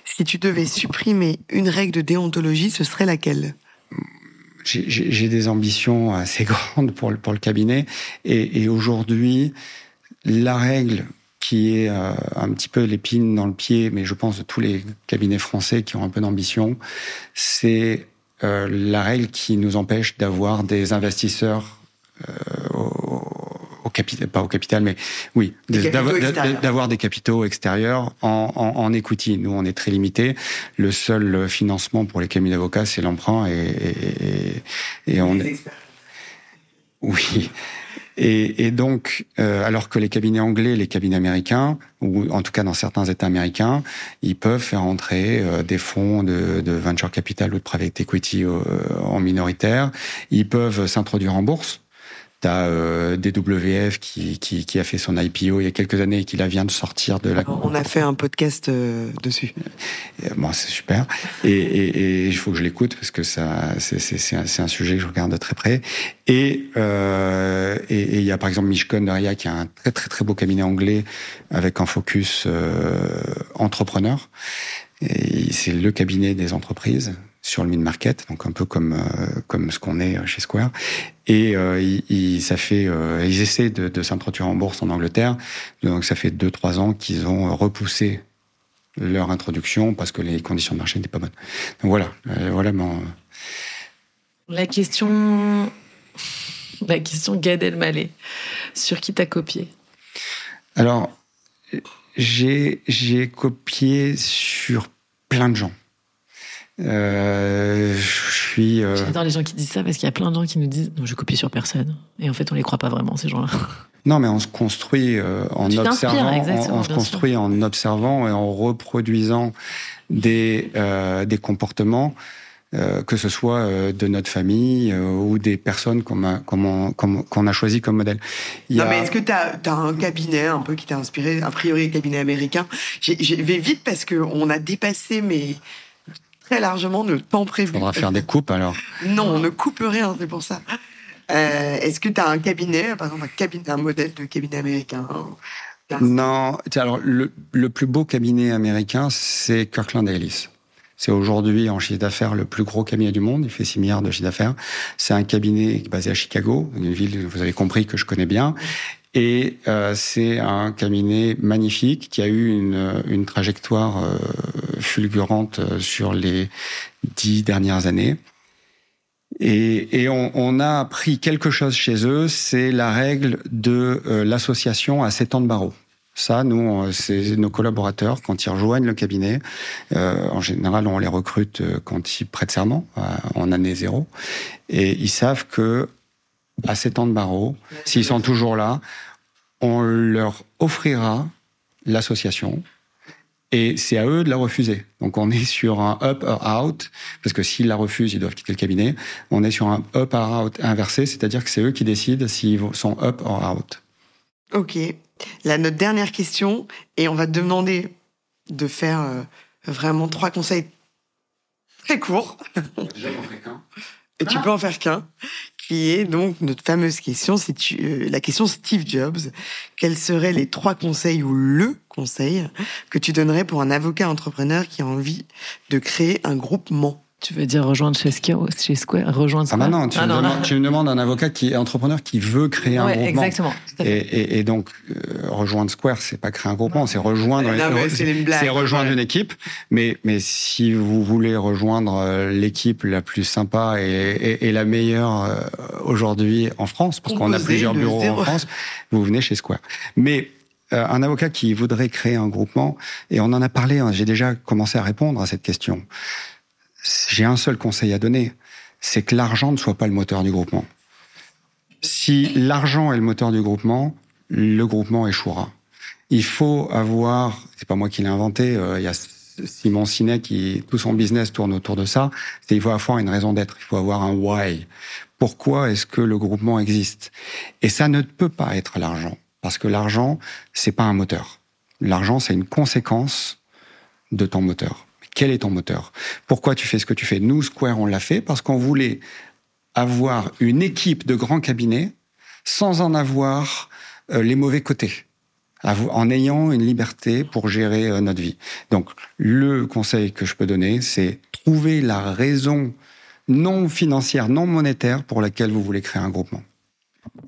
Si tu devais supprimer une règle de déontologie, ce serait laquelle? J'ai des ambitions assez grandes pour le, pour le cabinet. Et, aujourd'hui, la règle qui est euh, un petit peu l'épine dans le pied, mais je pense de tous les cabinets français qui ont un peu d'ambition, c'est euh, la règle qui nous empêche d'avoir des investisseurs euh, au, au capital, pas au capital, mais oui, d'avoir des capitaux extérieurs en, en, en, equity. Nous, on est très limité. Le seul financement pour les cabinets d'avocats, c'est l'emprunt et, et, et, on est. Oui. Et, et, donc, euh, alors que les cabinets anglais, les cabinets américains, ou en tout cas dans certains États américains, ils peuvent faire entrer euh, des fonds de, de, venture capital ou de private equity euh, en minoritaire. Ils peuvent s'introduire en bourse. T'as euh, DWF qui, qui, qui, a fait son IPO il y a quelques années et qui là vient de sortir de la. On a fait un podcast euh, dessus. Bon, c'est super. Et, et, et, il faut que je l'écoute parce que ça, c'est un, un, sujet que je regarde de très près. Et euh, et il y a par exemple Mishcon Daria qui a un très très très beau cabinet anglais avec un focus euh, entrepreneur. Et c'est le cabinet des entreprises sur le mid-market, donc un peu comme euh, comme ce qu'on est chez Square. Et euh, ils, ça fait, euh, ils essaient de, de s'introduire en bourse en Angleterre. Donc ça fait deux trois ans qu'ils ont repoussé leur introduction parce que les conditions de marché n'étaient pas bonnes. Donc voilà, euh, voilà mon. La question, la question Gad Elmaleh, sur qui t'as copié? Alors, j'ai j'ai copié sur plein de gens. Euh, je suis. Euh, J'adore les gens qui disent ça parce qu'il y a plein de gens qui nous disent non, je copie sur personne. Et en fait, on les croit pas vraiment ces gens-là. Non, mais on se construit euh, en Tu observant, on, on se construit en observant et en reproduisant des euh, des comportements, euh, que ce soit euh, de notre famille euh, ou des personnes qu'on a qu'on a choisi comme modèle. Il Non, a- mais est-ce que tu as, un cabinet un peu qui t'a inspiré, a priori cabinet américain? Je vais vite parce qu'on a dépassé mais très largement le temps prévu. faudra faire des coupes alors. Non, on ne coupe rien, c'est pour ça. Euh, est-ce que tu as un cabinet, par exemple un, cabinet, un modèle de cabinet américain Non, tiens, alors le, le plus beau cabinet américain, c'est Kirkland Ellis. C'est aujourd'hui en chiffre d'affaires le plus gros cabinet du monde. Il fait 6 milliards de chiffre d'affaires. C'est un cabinet basé à Chicago, une ville, vous avez compris, que je connais bien. Et euh, c'est un cabinet magnifique qui a eu une, trajectoire euh, fulgurante euh, sur les dix dernières années. Et, on, a appris quelque chose chez eux, c'est la règle de l'association à 7 ans de barreau. Ça, nous, c'est nos collaborateurs, quand ils rejoignent le cabinet, en général, on les recrute quand ils prêtent serment, en année zéro, et ils savent que à 7 ans de barreau, s'ils sont toujours là, on leur offrira l'association, et c'est à eux de la refuser. Donc on est sur un up or out, parce que s'ils la refusent, ils doivent quitter le cabinet. On est sur un up or out inversé, c'est-à-dire que c'est eux qui décident s'ils sont up or out. Ok. Là, notre dernière question, et on va te demander de faire euh, vraiment trois conseils très courts, et tu peux en faire qu'un, qui est donc notre fameuse question, c'est euh, la question Steve Jobs. Quels seraient les trois conseils ou le conseil que tu donnerais pour un avocat entrepreneur qui a envie de créer un groupement? Tu veux dire rejoindre chez Square, chez Square rejoindre Ah bah non, tu, me, demandes, tu me demandes un avocat qui est entrepreneur qui veut créer un Ouais, groupement. exactement. tout à Et, fait. et, et donc, euh, rejoindre Square, c'est pas créer un groupement, c'est rejoindre, Non, c'est une blague. c'est rejoindre Ouais. une équipe. Mais, mais si vous voulez rejoindre euh, l'équipe la plus sympa et, et, et la meilleure euh, aujourd'hui en France, parce qu'on a plusieurs bureaux zéro. en France, vous venez chez Square. Mais euh, un avocat qui voudrait créer un groupement, et on en a parlé, hein, j'ai déjà commencé à répondre à cette question. J'ai un seul conseil à donner, c'est que l'argent ne soit pas le moteur du groupement. Si l'argent est le moteur du groupement, le groupement échouera. Il faut avoir, c'est pas moi qui l'ai inventé, euh, il y a Simon Sinek qui tout son business tourne autour de ça. C'est il faut avoir une raison d'être, il faut avoir un why. Pourquoi est-ce que le groupement existe? Et ça ne peut pas être l'argent, parce que l'argent c'est pas un moteur. L'argent c'est une conséquence de ton moteur. Quel est ton moteur? Pourquoi tu fais ce que tu fais? Nous, Square, on l'a fait parce qu'on voulait avoir une équipe de grands cabinets sans en avoir euh, les mauvais côtés, en ayant une liberté pour gérer euh, notre vie. Donc, le conseil que je peux donner, c'est trouver la raison non financière, non monétaire pour laquelle vous voulez créer un groupement.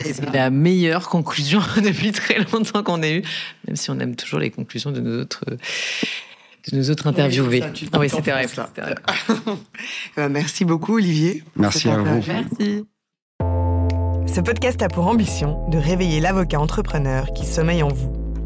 C'est la meilleure conclusion depuis très longtemps qu'on ait eue, même si on aime toujours les conclusions de nos autres, de nos autres interviewés. ah oui, c'est terrible. Euh, Merci beaucoup Olivier. Merci à vous. Merci. Ce podcast a pour ambition de réveiller l'avocat entrepreneur qui sommeille en vous.